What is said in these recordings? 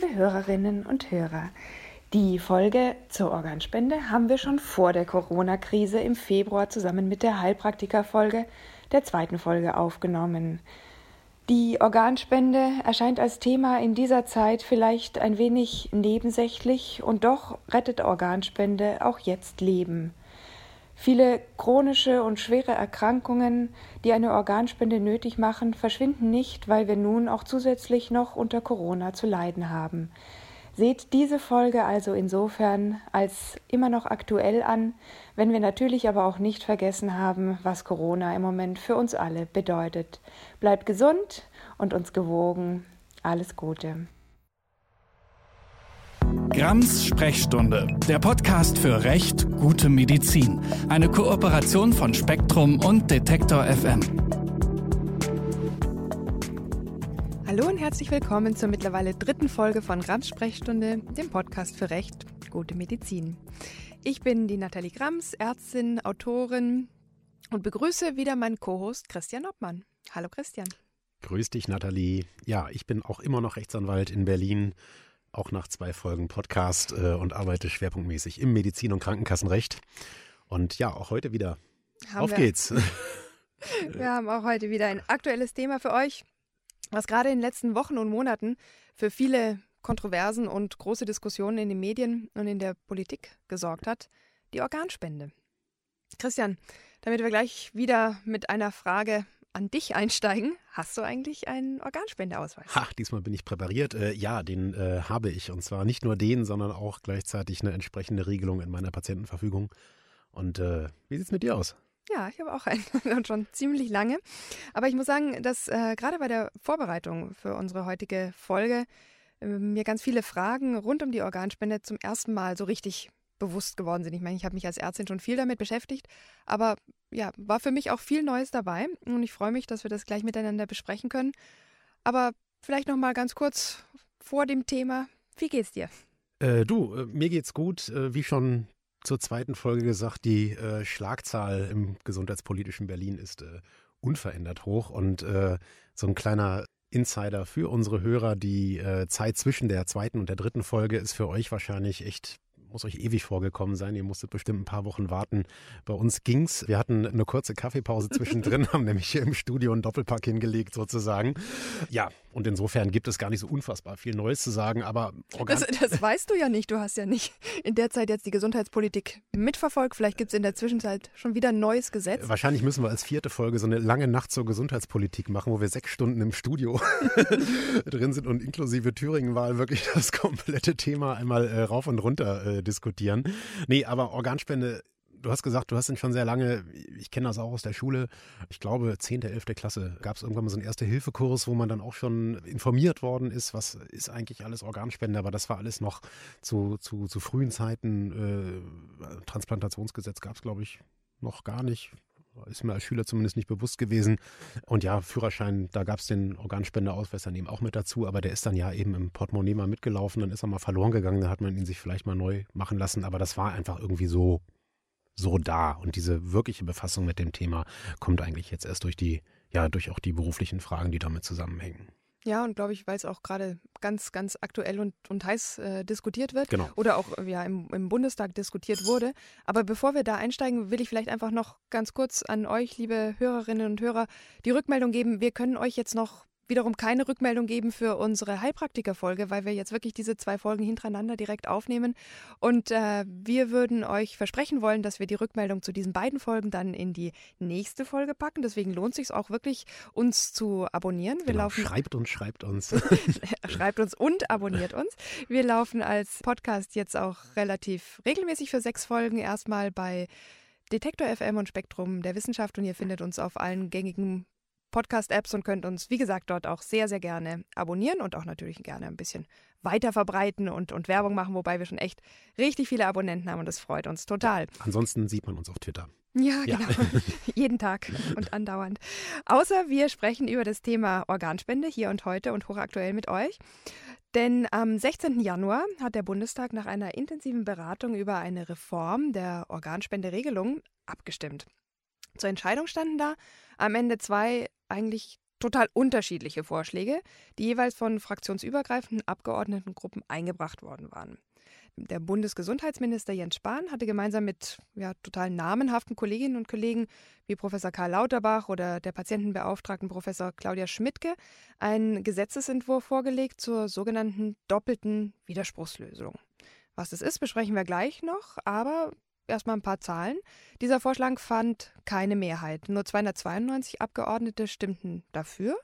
Liebe Hörerinnen und Hörer, die Folge zur Organspende haben wir schon vor der Corona-Krise im Februar zusammen mit der Heilpraktiker-Folge der zweiten Folge aufgenommen. Die Organspende erscheint als Thema in dieser Zeit vielleicht ein wenig nebensächlich und doch rettet Organspende auch jetzt Leben. Viele chronische und schwere Erkrankungen, die eine Organspende nötig machen, verschwinden nicht, weil wir nun auch zusätzlich noch unter Corona zu leiden haben. Seht diese Folge also insofern als immer noch aktuell an, wenn wir natürlich aber auch nicht vergessen haben, was Corona im Moment für uns alle bedeutet. Bleibt gesund und uns gewogen. Alles Gute. Grams Sprechstunde, der Podcast für Recht, gute Medizin. Eine Kooperation von Spektrum und Detektor FM. Hallo und herzlich willkommen zur mittlerweile dritten Folge von Grams Sprechstunde, dem Podcast für Recht, gute Medizin. Ich bin die Nathalie Grams, Ärztin, Autorin und begrüße wieder meinen Co-Host Christian Obmann. Hallo Christian. Grüß dich, Nathalie. Ja, ich bin auch immer noch Rechtsanwalt in Berlin auch nach zwei Folgen Podcast äh, und arbeite schwerpunktmäßig im Medizin- und Krankenkassenrecht. Und ja, auch heute wieder. Haben Auf wir. geht's. wir haben auch heute wieder ein aktuelles Thema für euch, was gerade in den letzten Wochen und Monaten für viele Kontroversen und große Diskussionen in den Medien und in der Politik gesorgt hat, die Organspende. Christian, damit wir gleich wieder mit einer Frage an dich einsteigen. Hast du eigentlich einen Organspendeausweis? Ha, diesmal bin ich präpariert. Äh, ja, den äh, habe ich. Und zwar nicht nur den, sondern auch gleichzeitig eine entsprechende Regelung in meiner Patientenverfügung. Und äh, wie sieht es mit dir aus? Ja, ich habe auch einen und schon ziemlich lange. Aber ich muss sagen, dass äh, gerade bei der Vorbereitung für unsere heutige Folge äh, mir ganz viele Fragen rund um die Organspende zum ersten Mal so richtig bewusst geworden sind. Ich meine, ich habe mich als Ärztin schon viel damit beschäftigt, aber ja, war für mich auch viel Neues dabei und ich freue mich, dass wir das gleich miteinander besprechen können. Aber vielleicht noch mal ganz kurz vor dem Thema, wie geht's dir? Äh, du, äh, mir geht's gut, äh, wie schon zur zweiten Folge gesagt, die äh, Schlagzahl im gesundheitspolitischen Berlin ist äh, unverändert hoch und äh, so ein kleiner Insider für unsere Hörer. Die Zeit zwischen der zweiten und der dritten Folge ist für euch wahrscheinlich echt muss euch ewig vorgekommen sein. Ihr musstet bestimmt ein paar Wochen warten. Bei uns ging's. Wir hatten eine kurze Kaffeepause zwischendrin, haben nämlich hier im Studio einen Doppelpack hingelegt sozusagen. Ja, und insofern gibt es gar nicht so unfassbar viel Neues zu sagen, aber das, das, weißt du ja nicht. Du hast ja nicht in der Zeit jetzt die Gesundheitspolitik mitverfolgt. Vielleicht gibt es in der Zwischenzeit schon wieder ein neues Gesetz. Wahrscheinlich müssen wir als vierte Folge so eine lange Nacht zur Gesundheitspolitik machen, wo wir sechs Stunden im Studio drin sind und inklusive Thüringenwahl wirklich das komplette Thema einmal äh, rauf und runter äh, diskutieren. Nee, aber Organspende du hast gesagt, du hast ihn schon sehr lange, ich kenne das auch aus der Schule, ich glaube 10., 11. Klasse gab es irgendwann mal so einen Erste-Hilfe-Kurs, wo man dann auch schon informiert worden ist, was ist eigentlich alles Organspende, aber das war alles noch zu, zu, zu frühen Zeiten. Äh, Transplantationsgesetz gab es, glaube ich, noch gar nicht. Ist mir als Schüler zumindest nicht bewusst gewesen. Und ja, Führerschein, da gab es den Organspendeausweis dann eben auch mit dazu, aber der ist dann ja eben im Portemonnaie mal mitgelaufen, dann ist er mal verloren gegangen, da hat man ihn sich vielleicht mal neu machen lassen, aber das war einfach irgendwie so so da. Und diese wirkliche Befassung mit dem Thema kommt eigentlich jetzt erst durch die, ja, durch auch die beruflichen Fragen, die damit zusammenhängen. Ja, und glaube ich, weil es auch gerade ganz, ganz aktuell und, und heiß äh, diskutiert wird. Genau. Oder auch ja, im, im Bundestag diskutiert wurde. Aber bevor wir da einsteigen, will ich vielleicht einfach noch ganz kurz an euch, liebe Hörerinnen und Hörer, die Rückmeldung geben. Wir können euch jetzt noch wiederum keine Rückmeldung geben für unsere Heilpraktiker-Folge, weil wir jetzt wirklich diese zwei Folgen hintereinander direkt aufnehmen. Und äh, wir würden euch versprechen wollen, dass wir die Rückmeldung zu diesen beiden Folgen dann in die nächste Folge packen. Deswegen lohnt es sich auch wirklich, uns zu abonnieren. Wir genau, laufen schreibt uns, schreibt uns. schreibt uns und abonniert uns. Wir laufen als Podcast jetzt auch relativ regelmäßig für sechs Folgen erstmal bei Detektor FM und Spektrum der Wissenschaft und ihr findet uns auf allen gängigen Podcast-Apps und könnt uns, wie gesagt, dort auch sehr, sehr gerne abonnieren und auch natürlich gerne ein bisschen weiter verbreiten und, und Werbung machen, wobei wir schon echt richtig viele Abonnenten haben und das freut uns total. Ansonsten sieht man uns auf Twitter. Ja, ja, genau. Jeden Tag und andauernd. Außer wir sprechen über das Thema Organspende hier und heute und hochaktuell mit euch. Denn am 16. Januar hat der Bundestag nach einer intensiven Beratung über eine Reform der Organspenderegelung abgestimmt. Zur Entscheidung standen da am Ende zwei eigentlich total unterschiedliche Vorschläge, die jeweils von fraktionsübergreifenden Abgeordnetengruppen eingebracht worden waren. Der Bundesgesundheitsminister Jens Spahn hatte gemeinsam mit ja, total namenhaften Kolleginnen und Kollegen wie Professor Karl Lauterbach oder der Patientenbeauftragten Professor Claudia Schmidtke einen Gesetzesentwurf vorgelegt zur sogenannten doppelten Widerspruchslösung. Was das ist, besprechen wir gleich noch, aber erstmal ein paar Zahlen. Dieser Vorschlag fand keine Mehrheit. Nur 292 Abgeordnete stimmten dafür,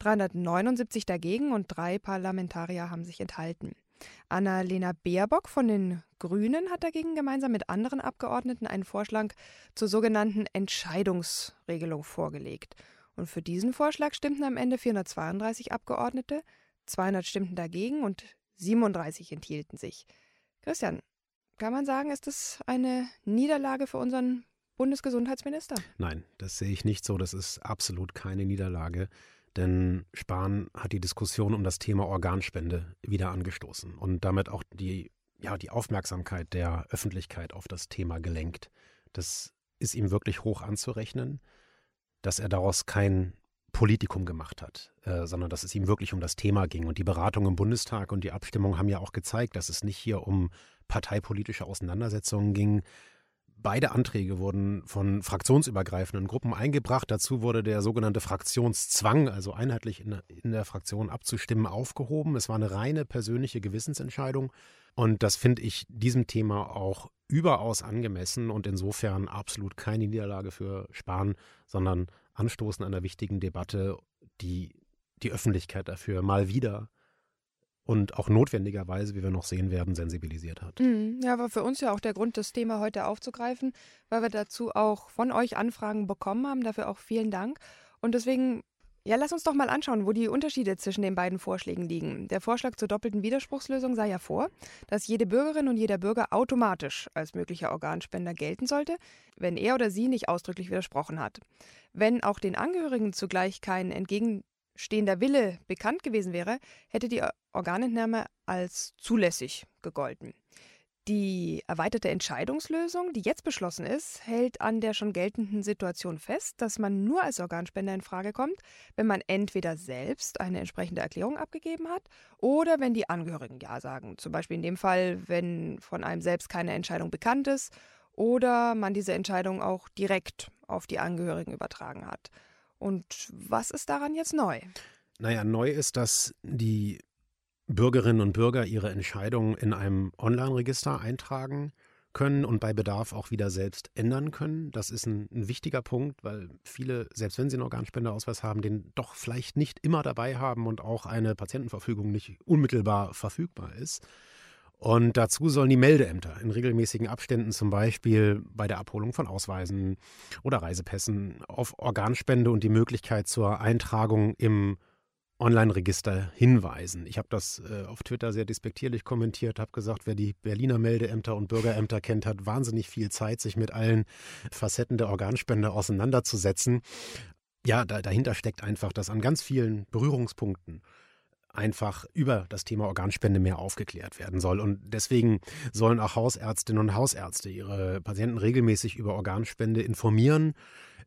379 dagegen und drei Parlamentarier haben sich enthalten. Annalena Baerbock von den Grünen hat dagegen gemeinsam mit anderen Abgeordneten einen Vorschlag zur sogenannten Entscheidungsregelung vorgelegt. Und für diesen Vorschlag stimmten am Ende 432 Abgeordnete, 200 stimmten dagegen und 37 enthielten sich. Christian, kann man sagen, ist das eine Niederlage für unseren Bundesgesundheitsminister? Nein, das sehe ich nicht so. Das ist absolut keine Niederlage. Denn Spahn hat die Diskussion um das Thema Organspende wieder angestoßen und damit auch die, ja, die Aufmerksamkeit der Öffentlichkeit auf das Thema gelenkt. Das ist ihm wirklich hoch anzurechnen, dass er daraus kein Politikum gemacht hat, äh, sondern dass es ihm wirklich um das Thema ging. Und die Beratung im Bundestag und die Abstimmung haben ja auch gezeigt, dass es nicht hier um parteipolitische Auseinandersetzungen ging. Beide Anträge wurden von fraktionsübergreifenden Gruppen eingebracht. Dazu wurde der sogenannte Fraktionszwang, also einheitlich in, in, der Fraktion abzustimmen, aufgehoben. Es war eine reine persönliche Gewissensentscheidung. Und das finde ich diesem Thema auch überaus angemessen und insofern absolut keine Niederlage für Spahn, sondern Anstoßen einer wichtigen Debatte, die die Öffentlichkeit dafür mal wieder und auch notwendigerweise, wie wir noch sehen werden, sensibilisiert hat. Mhm. Ja, war für uns ja auch der Grund, das Thema heute aufzugreifen, weil wir dazu auch von euch Anfragen bekommen haben. Dafür auch vielen Dank. Und deswegen, ja, lass uns doch mal anschauen, wo die Unterschiede zwischen den beiden Vorschlägen liegen. Der Vorschlag zur doppelten Widerspruchslösung sah ja vor, dass jede Bürgerin und jeder Bürger automatisch als möglicher Organspender gelten sollte, wenn er oder sie nicht ausdrücklich widersprochen hat. Wenn auch den Angehörigen zugleich kein entgegen stehender Wille bekannt gewesen wäre, hätte die Organentnahme als zulässig gegolten. Die erweiterte Entscheidungslösung, die jetzt beschlossen ist, hält an der schon geltenden Situation fest, dass man nur als Organspender in Frage kommt, wenn man entweder selbst eine entsprechende Erklärung abgegeben hat oder wenn die Angehörigen Ja sagen. Zum Beispiel in dem Fall, wenn von einem selbst keine Entscheidung bekannt ist oder man diese Entscheidung auch direkt auf die Angehörigen übertragen hat. Und was ist daran jetzt neu? Naja, neu ist, dass die Bürgerinnen und Bürger ihre Entscheidungen in einem Online-Register eintragen können und bei Bedarf auch wieder selbst ändern können. Das ist ein, ein, wichtiger Punkt, weil viele, selbst wenn sie einen Organspendeausweis haben, den doch vielleicht nicht immer dabei haben und auch eine Patientenverfügung nicht unmittelbar verfügbar ist. Und dazu sollen die Meldeämter in regelmäßigen Abständen zum Beispiel bei der Abholung von Ausweisen oder Reisepässen auf Organspende und die Möglichkeit zur Eintragung im Online-Register hinweisen. Ich habe das äh, auf Twitter sehr despektierlich kommentiert, habe gesagt, wer die Berliner Meldeämter und Bürgerämter kennt, hat wahnsinnig viel Zeit, sich mit allen Facetten der Organspende auseinanderzusetzen. Ja, da, dahinter steckt einfach, dass an ganz vielen Berührungspunkten einfach über das Thema Organspende mehr aufgeklärt werden soll. Und deswegen sollen auch Hausärztinnen und Hausärzte ihre Patienten regelmäßig über Organspende informieren,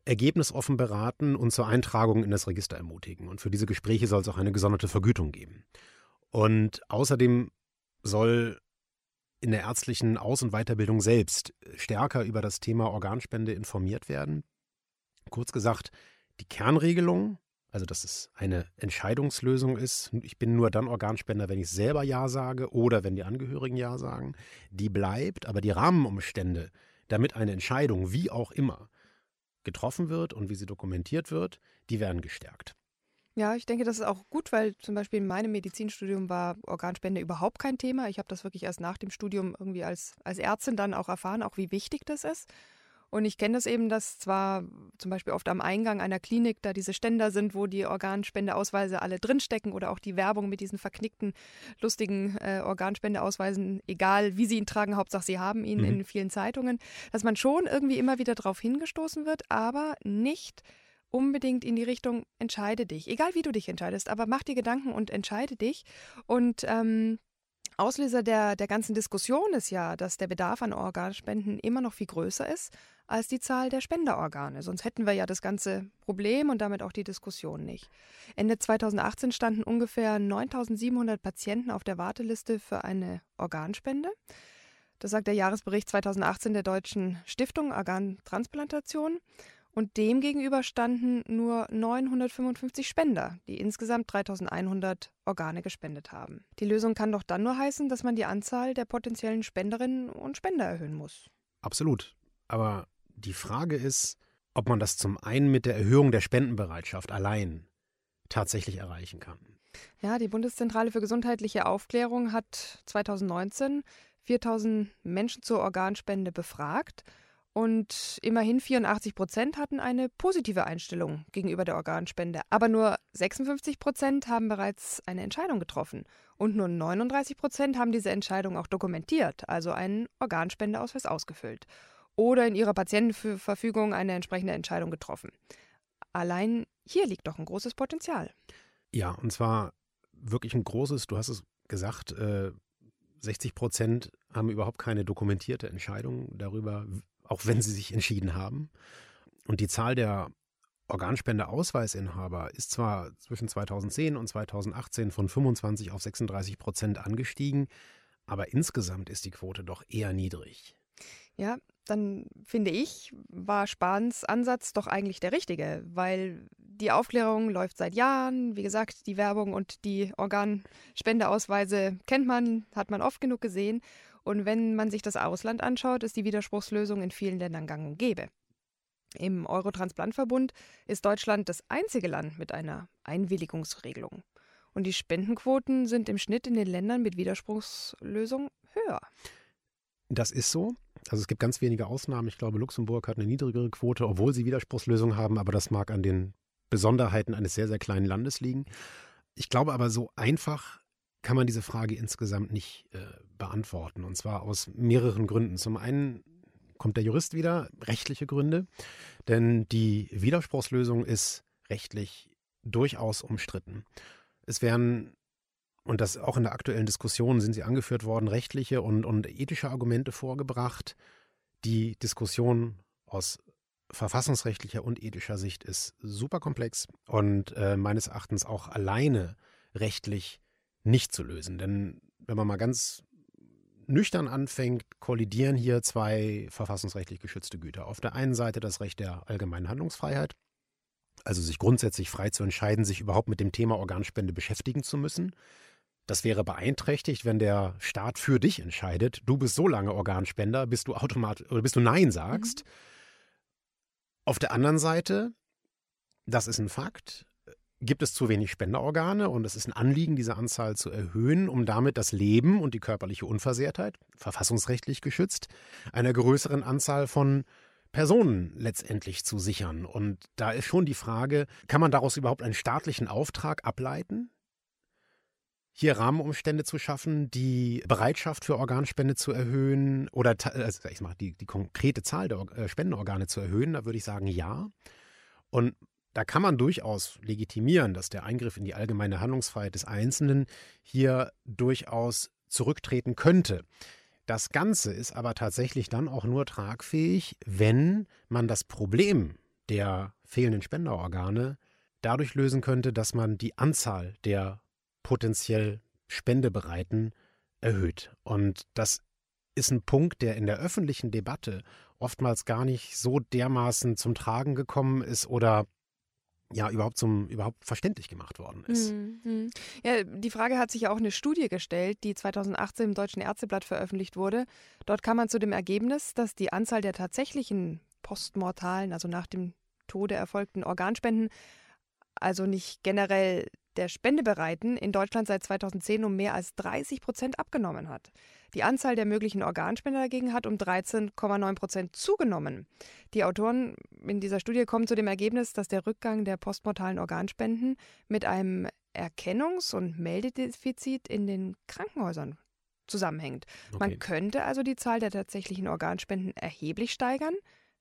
ergebnisoffen beraten und zur Eintragung in das Register ermutigen. Und für diese Gespräche soll es auch eine gesonderte Vergütung geben. Und außerdem soll in der ärztlichen Aus- und Weiterbildung selbst stärker über das Thema Organspende informiert werden. Kurz gesagt, die Kernregelung also dass es eine Entscheidungslösung ist. Ich bin nur dann Organspender, wenn ich selber Ja sage oder wenn die Angehörigen Ja sagen. Die bleibt, aber die Rahmenumstände, damit eine Entscheidung, wie auch immer, getroffen wird und wie sie dokumentiert wird, die werden gestärkt. Ja, ich denke, das ist auch gut, weil zum Beispiel in meinem Medizinstudium war Organspende überhaupt kein Thema. Ich habe das wirklich erst nach dem Studium irgendwie als, als Ärztin dann auch erfahren, auch wie wichtig das ist. Und ich kenne das eben, dass zwar zum Beispiel oft am Eingang einer Klinik da diese Ständer sind, wo die Organspendeausweise alle drinstecken oder auch die Werbung mit diesen verknickten, lustigen äh, Organspendeausweisen, egal wie sie ihn tragen, Hauptsache sie haben ihn mhm. in vielen Zeitungen, dass man schon irgendwie immer wieder darauf hingestoßen wird, aber nicht unbedingt in die Richtung, entscheide dich. Egal wie du dich entscheidest, aber mach dir Gedanken und entscheide dich. Und ähm, Auslöser der, der ganzen Diskussion ist ja, dass der Bedarf an Organspenden immer noch viel größer ist als die Zahl der Spenderorgane. Sonst hätten wir ja das ganze Problem und damit auch die Diskussion nicht. Ende 2018 standen ungefähr 9700 Patienten auf der Warteliste für eine Organspende. Das sagt der Jahresbericht 2018 der Deutschen Stiftung Organtransplantation. Und demgegenüber standen nur 955 Spender, die insgesamt 3100 Organe gespendet haben. Die Lösung kann doch dann nur heißen, dass man die Anzahl der potenziellen Spenderinnen und Spender erhöhen muss. Absolut. Aber die Frage ist, ob man das zum einen mit der Erhöhung der Spendenbereitschaft allein tatsächlich erreichen kann. Ja, die Bundeszentrale für gesundheitliche Aufklärung hat 2019 4000 Menschen zur Organspende befragt und immerhin 84 Prozent hatten eine positive Einstellung gegenüber der Organspende. Aber nur 56 Prozent haben bereits eine Entscheidung getroffen. Und nur 39 Prozent haben diese Entscheidung auch dokumentiert, also einen Organspendeausweis ausgefüllt. Oder in ihrer Patientenverfügung eine entsprechende Entscheidung getroffen. Allein hier liegt doch ein großes Potenzial. Ja, und zwar wirklich ein großes, du hast es gesagt, äh, 60 Prozent haben überhaupt keine dokumentierte Entscheidung darüber, auch wenn sie sich entschieden haben. Und die Zahl der Organspendeausweisinhaber ist zwar zwischen 2010 und 2018 von 25 auf 36 Prozent angestiegen, aber insgesamt ist die Quote doch eher niedrig. Ja, dann finde ich, war Spahns Ansatz doch eigentlich der richtige, weil die Aufklärung läuft seit Jahren. Wie gesagt, die Werbung und die Organspendeausweise kennt man, hat man oft genug gesehen. Und wenn man sich das Ausland anschaut, ist die Widerspruchslösung in vielen Ländern gang und gäbe. Im Eurotransplantverbund ist Deutschland das einzige Land mit einer Einwilligungsregelung. Und die Spendenquoten sind im Schnitt in den Ländern mit Widerspruchslösung höher. Das ist so. Also es gibt ganz wenige Ausnahmen. Ich glaube, Luxemburg hat eine niedrigere Quote, obwohl sie Widerspruchslösung haben, aber das mag an den Besonderheiten eines sehr, sehr kleinen Landes liegen. Ich glaube aber, so einfach kann man diese Frage insgesamt nicht äh, beantworten. Und zwar aus mehreren Gründen. Zum einen kommt der Jurist wieder, rechtliche Gründe, denn die Widerspruchslösung ist rechtlich durchaus umstritten. Es werden, und das auch in der aktuellen Diskussion sind sie angeführt worden, rechtliche und, und ethische Argumente vorgebracht. Die Diskussion aus verfassungsrechtlicher und ethischer Sicht ist super komplex und äh, meines Erachtens auch alleine rechtlich nicht zu lösen. Denn wenn man mal ganz nüchtern anfängt, kollidieren hier zwei verfassungsrechtlich geschützte Güter. Auf der einen Seite das Recht der allgemeinen Handlungsfreiheit, also sich grundsätzlich frei zu entscheiden, sich überhaupt mit dem Thema Organspende beschäftigen zu müssen. Das wäre beeinträchtigt, wenn der Staat für dich entscheidet, du bist so lange Organspender, bis du automatisch oder bis du Nein sagst. Mhm. Auf der anderen Seite, das ist ein Fakt, gibt es zu wenig Spenderorgane und es ist ein Anliegen, diese Anzahl zu erhöhen, um damit das Leben und die körperliche Unversehrtheit, verfassungsrechtlich geschützt, einer größeren Anzahl von Personen letztendlich zu sichern. Und da ist schon die Frage, kann man daraus überhaupt einen staatlichen Auftrag ableiten? Hier Rahmenumstände zu schaffen, die Bereitschaft für Organspende zu erhöhen oder also ich mal, die, die konkrete Zahl der äh, Spendenorgane zu erhöhen, da würde ich sagen ja. Und da kann man durchaus legitimieren, dass der Eingriff in die allgemeine Handlungsfreiheit des Einzelnen hier durchaus zurücktreten könnte. Das Ganze ist aber tatsächlich dann auch nur tragfähig, wenn man das Problem der fehlenden Spenderorgane dadurch lösen könnte, dass man die Anzahl der potenziell Spendebereiten erhöht. Und das ist ein Punkt, der in der öffentlichen Debatte oftmals gar nicht so dermaßen zum Tragen gekommen ist oder ja überhaupt zum überhaupt verständlich gemacht worden ist. Mhm. Ja, die Frage hat sich ja auch eine Studie gestellt, die 2018 im Deutschen Ärzteblatt veröffentlicht wurde. Dort kam man zu dem Ergebnis, dass die Anzahl der tatsächlichen postmortalen, also nach dem Tode erfolgten Organspenden, also nicht generell der Spendebereiten in Deutschland seit 2010 um mehr als 30 Prozent abgenommen hat. Die Anzahl der möglichen Organspender dagegen hat um 13,9 Prozent zugenommen. Die Autoren in dieser Studie kommen zu dem Ergebnis, dass der Rückgang der postmortalen Organspenden mit einem Erkennungs- und Meldedefizit in den Krankenhäusern zusammenhängt. Okay. Man könnte also die Zahl der tatsächlichen Organspenden erheblich steigern,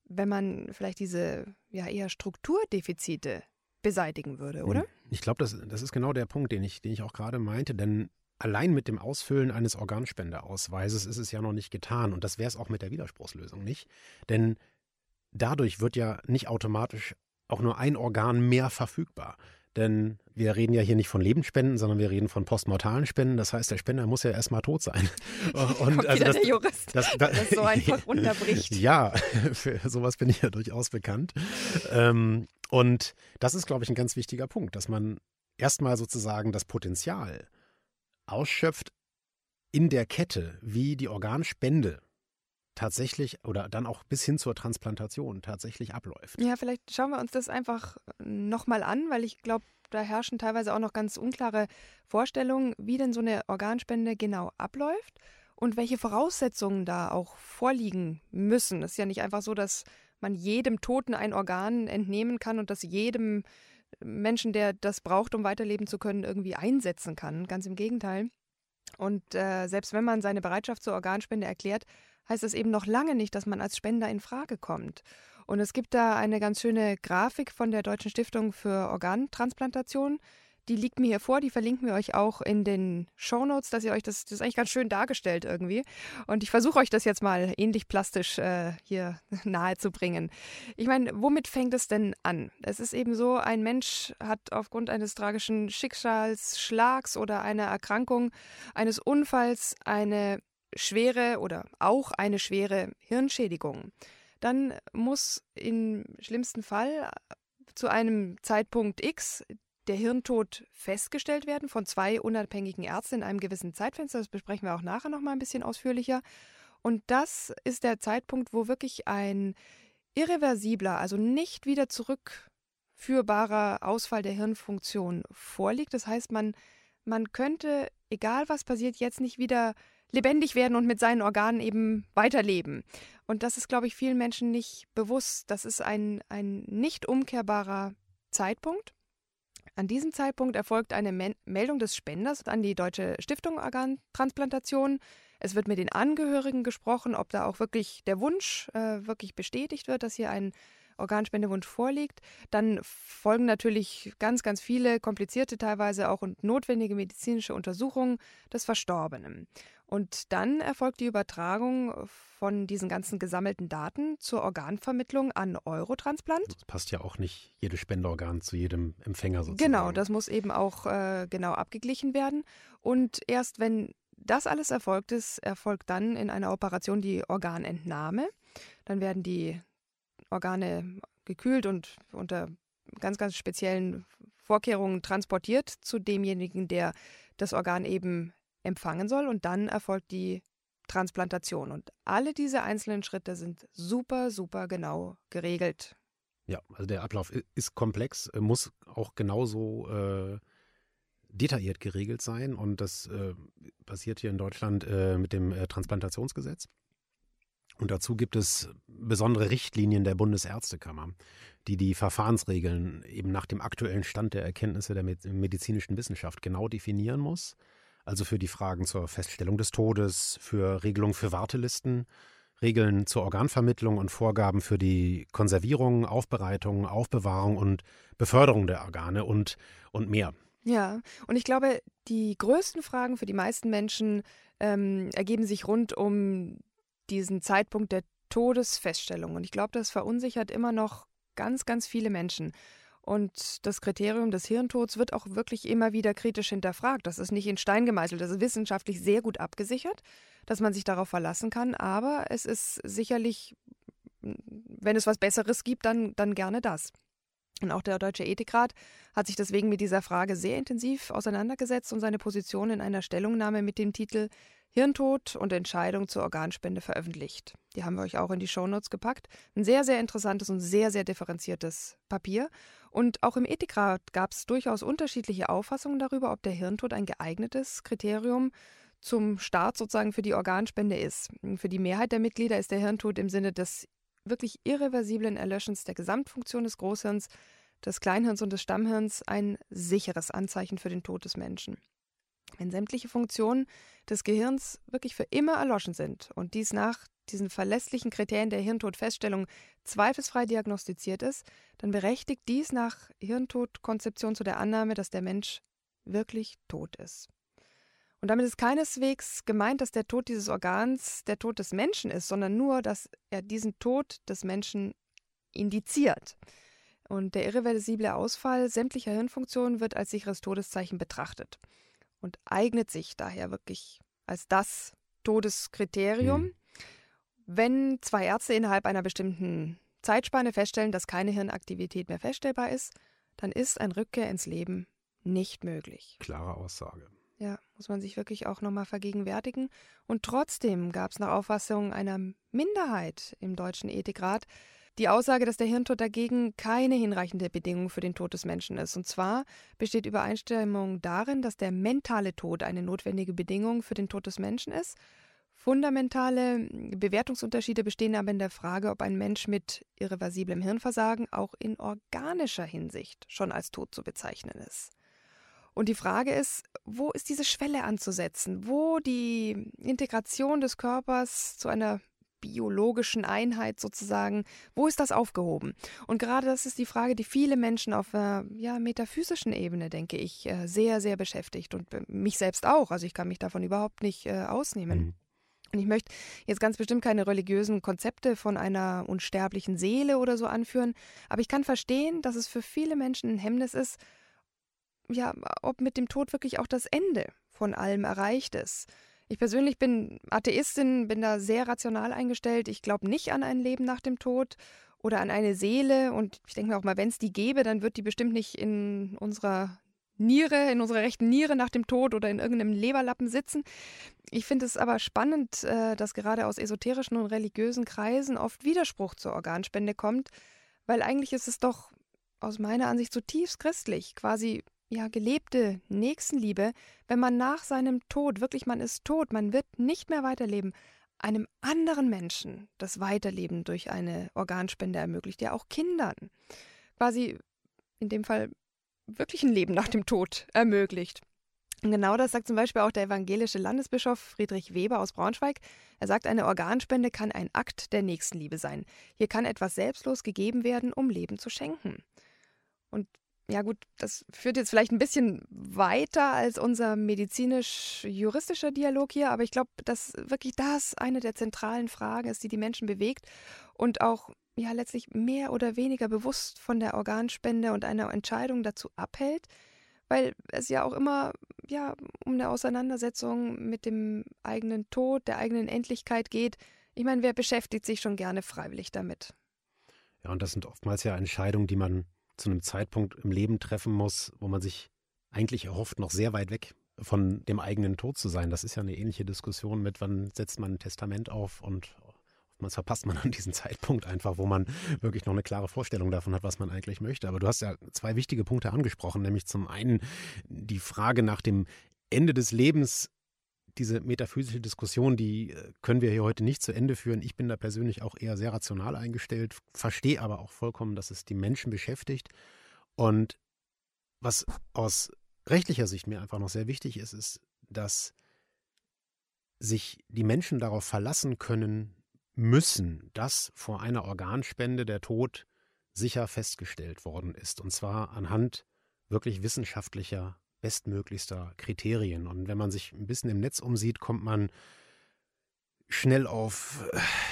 wenn man vielleicht diese ja eher Strukturdefizite beseitigen würde, oder? Ich glaube, das, das ist genau der Punkt, den ich, den ich auch gerade meinte, denn allein mit dem Ausfüllen eines Organspendeausweises ist es ja noch nicht getan. Und das wäre es auch mit der Widerspruchslösung nicht. Denn dadurch wird ja nicht automatisch auch nur ein Organ mehr verfügbar. Denn wir reden ja hier nicht von Lebensspenden, sondern wir reden von postmortalen Spenden. Das heißt, der Spender muss ja erstmal tot sein. Und also das, der Jurist, das, das, das so einfach runterbricht. Ja, für sowas bin ich ja durchaus bekannt. Ähm, und das ist, glaube ich, ein ganz wichtiger Punkt, dass man erstmal sozusagen das Potenzial ausschöpft in der Kette, wie die Organspende tatsächlich oder dann auch bis hin zur Transplantation tatsächlich abläuft. Ja, vielleicht schauen wir uns das einfach nochmal an, weil ich glaube, da herrschen teilweise auch noch ganz unklare Vorstellungen, wie denn so eine Organspende genau abläuft und welche Voraussetzungen da auch vorliegen müssen. Es ist ja nicht einfach so, dass man jedem Toten ein Organ entnehmen kann und das jedem Menschen, der das braucht, um weiterleben zu können, irgendwie einsetzen kann. Ganz im Gegenteil. Und äh, selbst wenn man seine Bereitschaft zur Organspende erklärt, heißt das eben noch lange nicht, dass man als Spender in Frage kommt. Und es gibt da eine ganz schöne Grafik von der Deutschen Stiftung für Organtransplantation. Die liegt mir hier vor, die verlinken wir euch auch in den Show Notes, dass ihr euch das, das ist eigentlich ganz schön dargestellt irgendwie. Und ich versuche euch das jetzt mal ähnlich plastisch äh, hier nahe zu bringen. Ich meine, womit fängt es denn an? Es ist eben so, ein Mensch hat aufgrund eines tragischen Schicksalsschlags oder einer Erkrankung, eines Unfalls eine schwere oder auch eine schwere Hirnschädigung, dann muss im schlimmsten Fall zu einem Zeitpunkt X der Hirntod festgestellt werden von zwei unabhängigen Ärzten in einem gewissen Zeitfenster. Das besprechen wir auch nachher noch mal ein bisschen ausführlicher. Und das ist der Zeitpunkt, wo wirklich ein irreversibler, also nicht wieder zurückführbarer Ausfall der Hirnfunktion vorliegt. Das heißt, man, man könnte, egal was passiert, jetzt nicht wieder lebendig werden und mit seinen Organen eben weiterleben. Und das ist, glaube ich, vielen Menschen nicht bewusst. Das ist ein, ein nicht umkehrbarer Zeitpunkt. An diesem Zeitpunkt erfolgt eine Men Meldung des Spenders an die Deutsche Stiftung Organtransplantation. Es wird mit den Angehörigen gesprochen, ob da auch wirklich der Wunsch äh, wirklich bestätigt wird, dass hier ein Organspendewunsch vorliegt. Dann folgen natürlich ganz, ganz viele komplizierte teilweise auch und notwendige medizinische Untersuchungen des Verstorbenen. Und dann erfolgt die Übertragung von diesen ganzen gesammelten Daten zur Organvermittlung an Eurotransplant. Das passt ja auch nicht jedes Spenderorgan zu jedem Empfänger sozusagen. Genau, das muss eben auch äh, genau abgeglichen werden. Und erst wenn das alles erfolgt ist, erfolgt dann in einer Operation die Organentnahme. Dann werden die Organe gekühlt und unter ganz, ganz speziellen Vorkehrungen transportiert zu demjenigen, der das Organ eben empfangen soll. Und dann erfolgt die Transplantation. Und alle diese einzelnen Schritte sind super, super genau geregelt. Ja, also der Ablauf ist komplex, muss auch genauso äh, detailliert geregelt sein. Und das äh, passiert hier in Deutschland äh, mit dem äh, Transplantationsgesetz. Und dazu gibt es besondere Richtlinien der Bundesärztekammer, die die Verfahrensregeln eben nach dem aktuellen Stand der Erkenntnisse der medizinischen Wissenschaft genau definieren muss. Also für die Fragen zur Feststellung des Todes, für Regelungen für Wartelisten, Regeln zur Organvermittlung und Vorgaben für die Konservierung, Aufbereitung, Aufbewahrung und Beförderung der Organe und, und mehr. Ja, und ich glaube, die größten Fragen für die meisten Menschen ähm, ergeben sich rund um diesen Zeitpunkt der Todesfeststellung. Und ich glaube, das verunsichert immer noch ganz, ganz viele Menschen. Und das Kriterium des Hirntods wird auch wirklich immer wieder kritisch hinterfragt. Das ist nicht in Stein gemeißelt, das ist wissenschaftlich sehr gut abgesichert, dass man sich darauf verlassen kann. Aber es ist sicherlich, wenn es was Besseres gibt, dann, dann gerne das. Und auch der Deutsche Ethikrat hat sich deswegen mit dieser Frage sehr intensiv auseinandergesetzt und seine Position in einer Stellungnahme mit dem Titel Hirntod und Entscheidung zur Organspende veröffentlicht. Die haben wir euch auch in die Shownotes gepackt. Ein sehr, sehr interessantes und sehr, sehr differenziertes Papier. Und auch im Ethikrat gab es durchaus unterschiedliche Auffassungen darüber, ob der Hirntod ein geeignetes Kriterium zum Start sozusagen für die Organspende ist. Für die Mehrheit der Mitglieder ist der Hirntod im Sinne des wirklich irreversiblen Erlöschens der Gesamtfunktion des Großhirns, des Kleinhirns und des Stammhirns ein sicheres Anzeichen für den Tod des Menschen. Wenn sämtliche Funktionen des Gehirns wirklich für immer erloschen sind und dies nach diesen verlässlichen Kriterien der Hirntodfeststellung zweifelsfrei diagnostiziert ist, dann berechtigt dies nach Hirntodkonzeption zu der Annahme, dass der Mensch wirklich tot ist. Und damit ist keineswegs gemeint, dass der Tod dieses Organs der Tod des Menschen ist, sondern nur, dass er diesen Tod des Menschen indiziert. Und der irreversible Ausfall sämtlicher Hirnfunktionen wird als sicheres Todeszeichen betrachtet und eignet sich daher wirklich als das Todeskriterium, mhm. wenn zwei Ärzte innerhalb einer bestimmten Zeitspanne feststellen, dass keine Hirnaktivität mehr feststellbar ist, dann ist ein Rückkehr ins Leben nicht möglich. Klare Aussage. Ja, muss man sich wirklich auch nochmal vergegenwärtigen. Und trotzdem gab es nach Auffassung einer Minderheit im Deutschen Ethikrat die Aussage, dass der Hirntod dagegen keine hinreichende Bedingung für den Tod des Menschen ist. Und zwar besteht Übereinstimmung darin, dass der mentale Tod eine notwendige Bedingung für den Tod des Menschen ist. Fundamentale Bewertungsunterschiede bestehen aber in der Frage, ob ein Mensch mit irreversiblem Hirnversagen auch in organischer Hinsicht schon als tot zu bezeichnen ist. Und die Frage ist, wo ist diese Schwelle anzusetzen? Wo die Integration des Körpers zu einer biologischen Einheit sozusagen, wo ist das aufgehoben? Und gerade das ist die Frage, die viele Menschen auf einer ja, metaphysischen Ebene, denke ich, äh, sehr, sehr beschäftigt und mich selbst auch. Also ich kann mich davon überhaupt nicht äh, ausnehmen. Mhm. Und ich möchte jetzt ganz bestimmt keine religiösen Konzepte von einer unsterblichen Seele oder so anführen, aber ich kann verstehen, dass es für viele Menschen ein Hemmnis ist, ja, ob mit dem Tod wirklich auch das Ende von allem erreicht ist. Ich persönlich bin Atheistin, bin da sehr rational eingestellt. Ich glaube nicht an ein Leben nach dem Tod oder an eine Seele. Und ich denke mir auch mal, wenn es die gäbe, dann wird die bestimmt nicht in unserer Niere, in unserer rechten Niere nach dem Tod oder in irgendeinem Leberlappen sitzen. Ich finde es aber spannend, äh, dass gerade aus esoterischen und religiösen Kreisen oft Widerspruch zur Organspende kommt, weil eigentlich ist es doch aus meiner Ansicht zutiefst christlich, quasi ja, gelebte Nächstenliebe, wenn man nach seinem Tod, wirklich man ist tot, man wird nicht mehr weiterleben, einem anderen Menschen das Weiterleben durch eine Organspende ermöglicht, ja auch Kindern quasi in dem Fall wirklich ein Leben nach dem Tod ermöglicht. Und genau das sagt zum Beispiel auch der evangelische Landesbischof Friedrich Weber aus Braunschweig. Er sagt, eine Organspende kann ein Akt der Nächstenliebe sein. Hier kann etwas selbstlos gegeben werden, um Leben zu schenken. Und ja gut, das führt jetzt vielleicht ein bisschen weiter als unser medizinisch-juristischer Dialog hier, aber ich glaube, dass wirklich das eine der zentralen Fragen ist, die die Menschen bewegt und auch ja letztlich mehr oder weniger bewusst von der Organspende und einer Entscheidung dazu abhält, weil es ja auch immer ja um eine Auseinandersetzung mit dem eigenen Tod, der eigenen Endlichkeit geht. Ich meine, wer beschäftigt sich schon gerne freiwillig damit? Ja, und das sind oftmals ja Entscheidungen, die man zu einem Zeitpunkt im Leben treffen muss, wo man sich eigentlich erhofft, noch sehr weit weg von dem eigenen Tod zu sein. Das ist ja eine ähnliche Diskussion mit, wann setzt man ein Testament auf und oftmals verpasst man an diesen Zeitpunkt einfach, wo man wirklich noch eine klare Vorstellung davon hat, was man eigentlich möchte. Aber du hast ja zwei wichtige Punkte angesprochen, nämlich zum einen die Frage nach dem Ende des Lebens diese metaphysische Diskussion, die äh, können wir hier heute nicht zu Ende führen. Ich bin da persönlich auch eher sehr rational eingestellt, verstehe aber auch vollkommen, dass es die Menschen beschäftigt. Und was aus rechtlicher Sicht mir einfach noch sehr wichtig ist, ist, dass sich die Menschen darauf verlassen können müssen, dass vor einer Organspende der Tod sicher festgestellt worden ist. Und zwar anhand wirklich wissenschaftlicher bestmöglichster Kriterien. Und wenn man sich ein bisschen im Netz umsieht, kommt man schnell auf,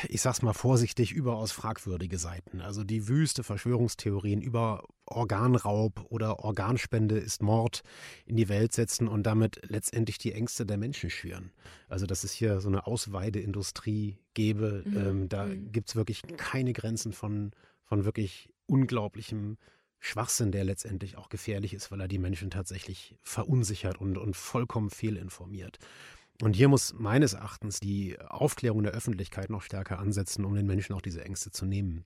ich sag's mal vorsichtig, überaus fragwürdige Seiten. Also die wüste Verschwörungstheorien über Organraub oder Organspende ist Mord in die Welt setzen und damit letztendlich die Ängste der Menschen schüren. Also dass es hier so eine Ausweideindustrie gäbe, mhm. ähm, da mhm. gibt's wirklich keine Grenzen von, von wirklich unglaublichem Schwachsinn, der letztendlich auch gefährlich ist, weil er die Menschen tatsächlich verunsichert und, und vollkommen fehlinformiert. Und hier muss meines Erachtens die Aufklärung der Öffentlichkeit noch stärker ansetzen, um den Menschen auch diese Ängste zu nehmen.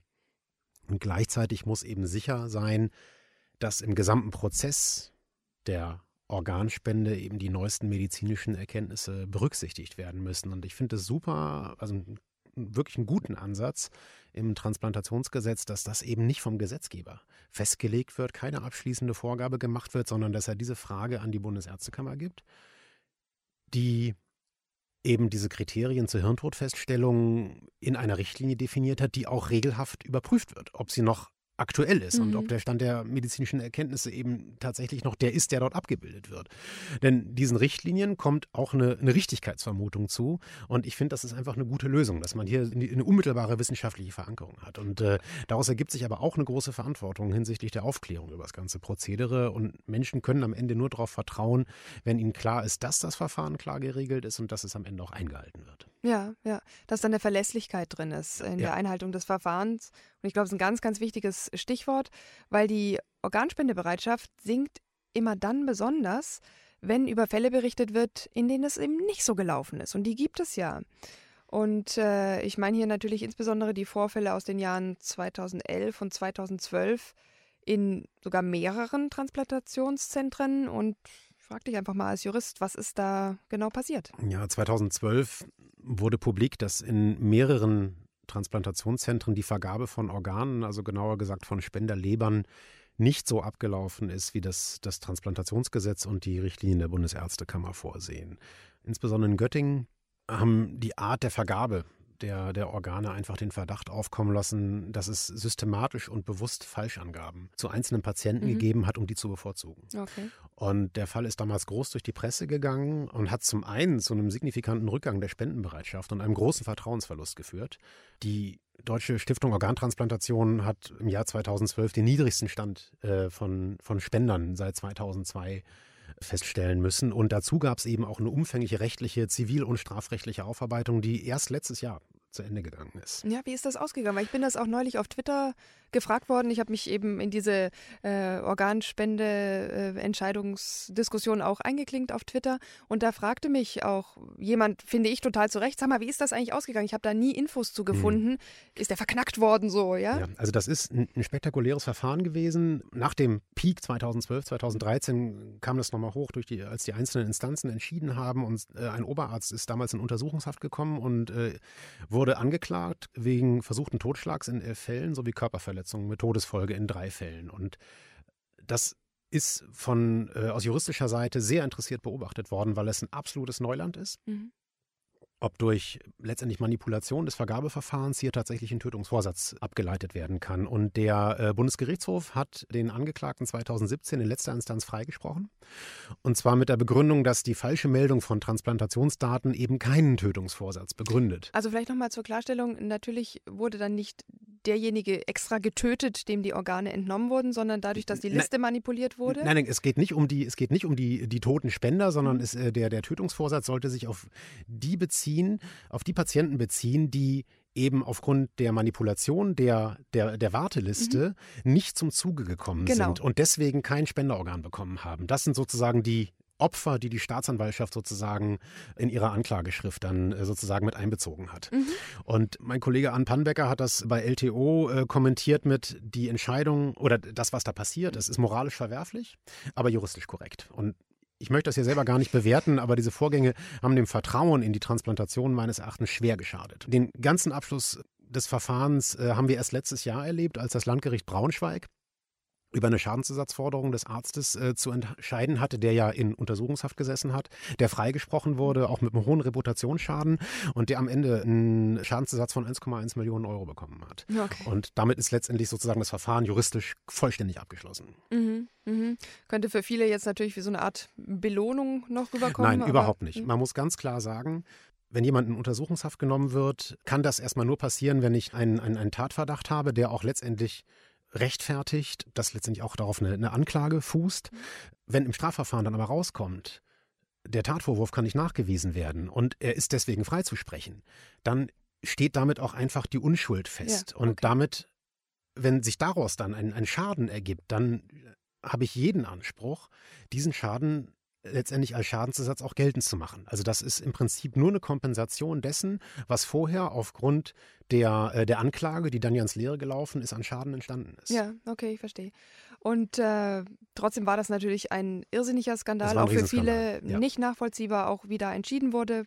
Und gleichzeitig muss eben sicher sein, dass im gesamten Prozess der Organspende eben die neuesten medizinischen Erkenntnisse berücksichtigt werden müssen. Und ich finde es super, also wirklich einen guten Ansatz im Transplantationsgesetz, dass das eben nicht vom Gesetzgeber festgelegt wird, keine abschließende Vorgabe gemacht wird, sondern dass er diese Frage an die Bundesärztekammer gibt, die eben diese Kriterien zur Hirntodfeststellung in einer Richtlinie definiert hat, die auch regelhaft überprüft wird, ob sie noch aktuell ist mhm. und ob mhm. der Stand der medizinischen Erkenntnisse eben tatsächlich noch der ist, der dort abgebildet wird. Denn diesen Richtlinien kommt auch eine, eine Richtigkeitsvermutung zu und ich finde, das ist einfach eine gute Lösung, dass man hier eine unmittelbare wissenschaftliche Verankerung hat. Und äh, daraus ergibt sich aber auch eine große Verantwortung hinsichtlich der Aufklärung über das ganze Prozedere und Menschen können am Ende nur darauf vertrauen, wenn ihnen klar ist, dass das Verfahren klar geregelt ist und dass es am Ende auch eingehalten wird. Ja, ja, dass dann eine Verlässlichkeit drin ist in ja. der Einhaltung des Verfahrens. Und ich glaube, es ist ein ganz, ganz wichtiges Stichwort, weil die Organspendebereitschaft sinkt immer dann besonders, wenn über Fälle berichtet wird, in denen es eben nicht so gelaufen ist. Und die gibt es ja. Und äh, ich meine hier natürlich insbesondere die Vorfälle aus den Jahren 2011 und 2012 in sogar mehreren Transplantationszentren und frag dich einfach mal als Jurist, was ist da genau passiert? Ja, 2012 wurde publik, dass in mehreren Transplantationszentren die Vergabe von Organen, also genauer gesagt von Spenderlebern, nicht so abgelaufen ist, wie das, das Transplantationsgesetz und die Richtlinien der Bundesärztekammer vorsehen. Insbesondere in Göttingen haben die Art der Vergabe der, der Organe einfach den Verdacht aufkommen lassen, dass es systematisch und bewusst Falschangaben zu einzelnen Patienten mhm. gegeben hat, um die zu bevorzugen. Okay. Und der Fall ist damals groß durch die Presse gegangen und hat zum einen zu einem signifikanten Rückgang der Spendenbereitschaft und einem großen Vertrauensverlust geführt. Die Deutsche Stiftung Organtransplantation hat im Jahr 2012 den niedrigsten Stand äh, von, von Spendern seit 2002 feststellen müssen. Und dazu gab es eben auch eine umfängliche rechtliche, zivil- und strafrechtliche Aufarbeitung, die erst letztes Jahr zu Ende gegangen ist. Ja, wie ist das ausgegangen? Weil ich bin das auch neulich auf Twitter gefragt worden. Ich habe mich eben in diese äh, Organspende-Entscheidungsdiskussion äh, auch eingeklinkt auf Twitter. Und da fragte mich auch jemand, finde ich total zu Recht, sag mal, wie ist das eigentlich ausgegangen? Ich habe da nie Infos zu gefunden. Hm. Ist der verknackt worden so, ja? ja also das ist ein, ein, spektakuläres Verfahren gewesen. Nach dem Peak 2012, 2013 kam das nochmal hoch, durch die, als die einzelnen Instanzen entschieden haben. Und äh, ein Oberarzt ist damals in Untersuchungshaft gekommen und äh, wurde angeklagt wegen versuchten Totschlags in elf Fällen sowie Körperverletzung. Körperverletzung mit Todesfolge in drei Fällen. Und das ist von äh, aus juristischer Seite sehr interessiert beobachtet worden, weil es ein absolutes Neuland ist. Mhm ob durch letztendlich Manipulation des Vergabeverfahrens hier tatsächlich ein Tötungsvorsatz abgeleitet werden kann. Und der äh, Bundesgerichtshof hat den Angeklagten 2017 in letzter Instanz freigesprochen. Und zwar mit der Begründung, dass die falsche Meldung von Transplantationsdaten eben keinen Tötungsvorsatz begründet. Also vielleicht nochmal zur Klarstellung, natürlich wurde dann nicht derjenige extra getötet, dem die Organe entnommen wurden, sondern dadurch, dass die Liste nein, manipuliert wurde? Nein, nein, es geht nicht um die, es geht nicht um die, die toten Spender, sondern es, äh, der, der Tötungsvorsatz sollte sich auf die beziehen, auf die Patienten beziehen, die eben aufgrund der Manipulation der, der, der Warteliste mhm. nicht zum Zuge gekommen genau. sind und deswegen kein Spenderorgan bekommen haben. Das sind sozusagen die Opfer, die die Staatsanwaltschaft sozusagen in ihrer Anklageschrift dann äh, sozusagen mit einbezogen hat. Mhm. Und mein Kollege Ann Pannbecker hat das bei LTO äh, kommentiert mit die Entscheidung oder das, was da passiert ist, ist moralisch verwerflich, aber juristisch korrekt. Und ich möchte das hier selber gar nicht bewerten, aber diese Vorgänge haben dem Vertrauen in die Transplantation meines Erachtens schwer geschadet. Den ganzen Abschluss des Verfahrens äh, haben wir erst letztes Jahr erlebt, als das Landgericht Braunschweig über eine Schadensersatzforderung des Arztes äh, zu entscheiden hatte, der ja in Untersuchungshaft gesessen hat, der freigesprochen wurde, auch mit einem hohen Reputationsschaden und der am Ende einen Schadensersatz von 1,1 Millionen Euro bekommen hat. Okay. Und damit ist letztendlich sozusagen das Verfahren juristisch vollständig abgeschlossen. Mhm, mhm. Könnte für viele jetzt natürlich wie so eine Art Belohnung noch rüberkommen? Nein, überhaupt nicht. Mhm. Man muss ganz klar sagen, wenn jemand in Untersuchungshaft genommen wird, kann das erstmal nur passieren, wenn ich einen, einen, einen Tatverdacht habe, der auch letztendlich rechtfertigt, dass letztendlich auch darauf eine, eine Anklage fußt. Wenn im Strafverfahren dann aber rauskommt, der Tatvorwurf kann nicht nachgewiesen werden und er ist deswegen freizusprechen, dann steht damit auch einfach die Unschuld fest. Ja, okay. Und damit, wenn sich daraus dann ein, ein Schaden ergibt, dann habe ich jeden Anspruch, diesen Schaden letztendlich als Schadensersatz auch geltend zu machen. Also das ist im Prinzip nur eine Kompensation dessen, was vorher aufgrund der, äh, der Anklage, die dann ja ins Leere gelaufen ist, an Schaden entstanden ist. Ja, okay, ich verstehe. Und äh, trotzdem war das natürlich ein irrsinniger Skandal, ein auch für viele ja. nicht nachvollziehbar, auch wie da entschieden wurde.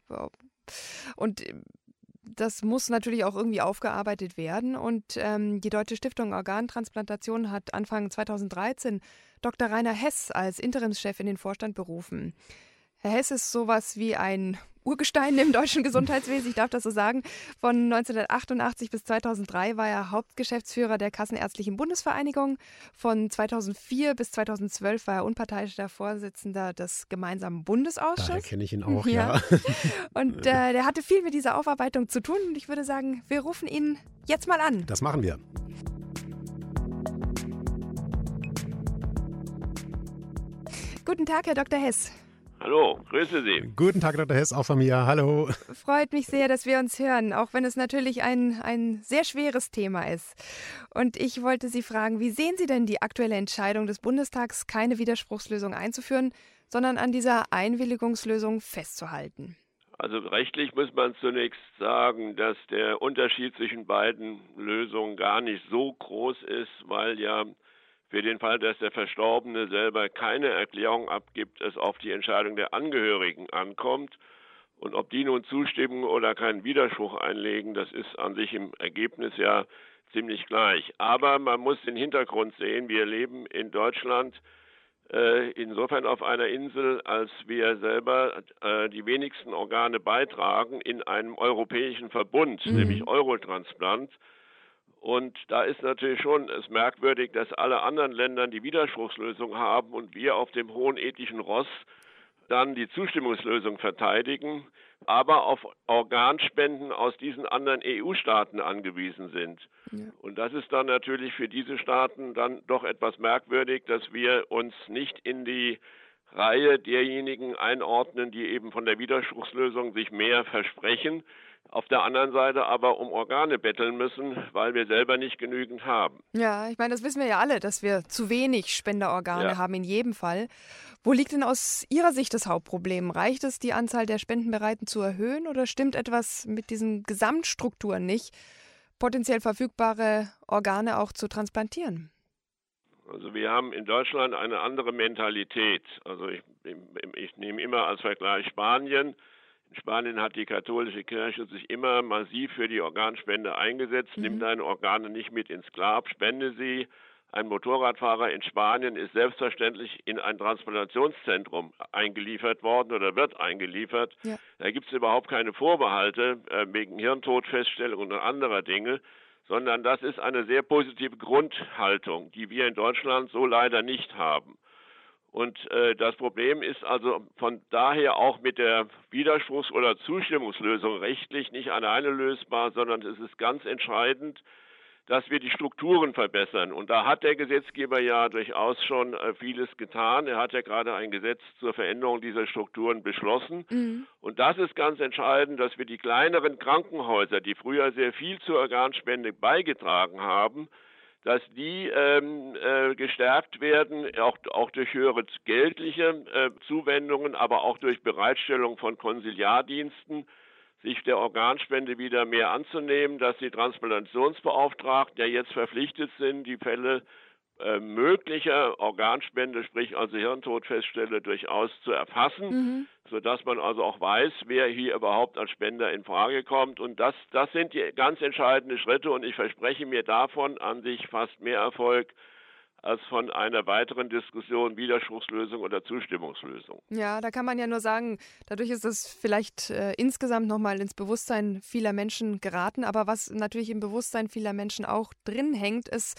Und das muss natürlich auch irgendwie aufgearbeitet werden. Und ähm, die Deutsche Stiftung Organtransplantation hat Anfang 2013 Dr. Rainer Hess als Interimschef in den Vorstand berufen. Herr Hess ist sowas wie ein Urgestein im deutschen Gesundheitswesen, ich darf das so sagen. Von 1988 bis 2003 war er Hauptgeschäftsführer der Kassenärztlichen Bundesvereinigung. Von 2004 bis 2012 war er unparteiischer Vorsitzender des gemeinsamen Bundesausschusses. Daher kenne ich ihn auch, ja. ja. Und äh, der hatte viel mit dieser Aufarbeitung zu tun. Und ich würde sagen, wir rufen ihn jetzt mal an. Das machen wir. Guten Tag, Herr Dr. Hess. Hallo, grüße Sie. Guten Tag, Dr. Hess, auch von mir. Hallo. Freut mich sehr, dass wir uns hören, auch wenn es natürlich ein, ein sehr schweres Thema ist. Und ich wollte Sie fragen, wie sehen Sie denn die aktuelle Entscheidung des Bundestags, keine Widerspruchslösung einzuführen, sondern an dieser Einwilligungslösung festzuhalten? Also rechtlich muss man zunächst sagen, dass der Unterschied zwischen beiden Lösungen gar nicht so groß ist, weil ja für den Fall, dass der Verstorbene selber keine Erklärung abgibt, es auf die Entscheidung der Angehörigen ankommt. Und ob die nun zustimmen oder keinen Widerspruch einlegen, das ist an sich im Ergebnis ja ziemlich gleich. Aber man muss den Hintergrund sehen. Wir leben in Deutschland äh, insofern auf einer Insel, als wir selber äh, die wenigsten Organe beitragen in einem europäischen Verbund, mhm. nämlich Eurotransplant. Und da ist natürlich schon es merkwürdig, dass alle anderen Länder die Widerspruchslösung haben und wir auf dem hohen ethischen Ross dann die Zustimmungslösung verteidigen, aber auf Organspenden aus diesen anderen EU-Staaten angewiesen sind. Ja. Und das ist dann natürlich für diese Staaten dann doch etwas merkwürdig, dass wir uns nicht in die Reihe derjenigen einordnen, die eben von der Widerspruchslösung sich mehr versprechen auf der anderen Seite aber um Organe betteln müssen, weil wir selber nicht genügend haben. Ja, ich meine, das wissen wir ja alle, dass wir zu wenig Spenderorgane ja. haben in jedem Fall. Wo liegt denn aus Ihrer Sicht das Hauptproblem? Reicht es, die Anzahl der Spendenbereiten zu erhöhen oder stimmt etwas mit diesen Gesamtstrukturen nicht, potenziell verfügbare Organe auch zu transplantieren? Also wir haben in Deutschland eine andere Mentalität. Also ich, ich, ich nehme immer als Vergleich Spanien. In Spanien hat die katholische Kirche sich immer massiv für die Organspende eingesetzt. Mhm. Nimm deine Organe nicht mit ins Grab, spende sie. Ein Motorradfahrer in Spanien ist selbstverständlich in ein Transplantationszentrum eingeliefert worden oder wird eingeliefert. Ja. Da gibt es überhaupt keine Vorbehalte äh, wegen Hirntodfeststellung und anderer Dinge, sondern das ist eine sehr positive Grundhaltung, die wir in Deutschland so leider nicht haben. Und äh, das Problem ist also von daher auch mit der Widerspruchs- oder Zustimmungslösung rechtlich nicht alleine lösbar, sondern es ist ganz entscheidend, dass wir die Strukturen verbessern. Und da hat der Gesetzgeber ja durchaus schon äh, vieles getan. Er hat ja gerade ein Gesetz zur Veränderung dieser Strukturen beschlossen. Mhm. Und das ist ganz entscheidend, dass wir die kleineren Krankenhäuser, die früher sehr viel zur Organspende beigetragen haben, dass die ähm, äh, gestärkt werden, auch, auch durch höhere geldliche äh, Zuwendungen, aber auch durch Bereitstellung von Konsiliardiensten, sich der Organspende wieder mehr anzunehmen, dass die Transplantationsbeauftragten ja jetzt verpflichtet sind, die Fälle äh, möglicher Organspende, sprich also Hirntodfeststelle, durchaus zu erfassen, mhm. sodass man also auch weiß, wer hier überhaupt als Spender in Frage kommt. Und das, das sind die ganz entscheidenden Schritte und ich verspreche mir davon an sich fast mehr Erfolg als von einer weiteren Diskussion Widerspruchslösung oder Zustimmungslösung. Ja, da kann man ja nur sagen, dadurch ist es vielleicht äh, insgesamt nochmal ins Bewusstsein vieler Menschen geraten. Aber was natürlich im Bewusstsein vieler Menschen auch drin hängt, ist,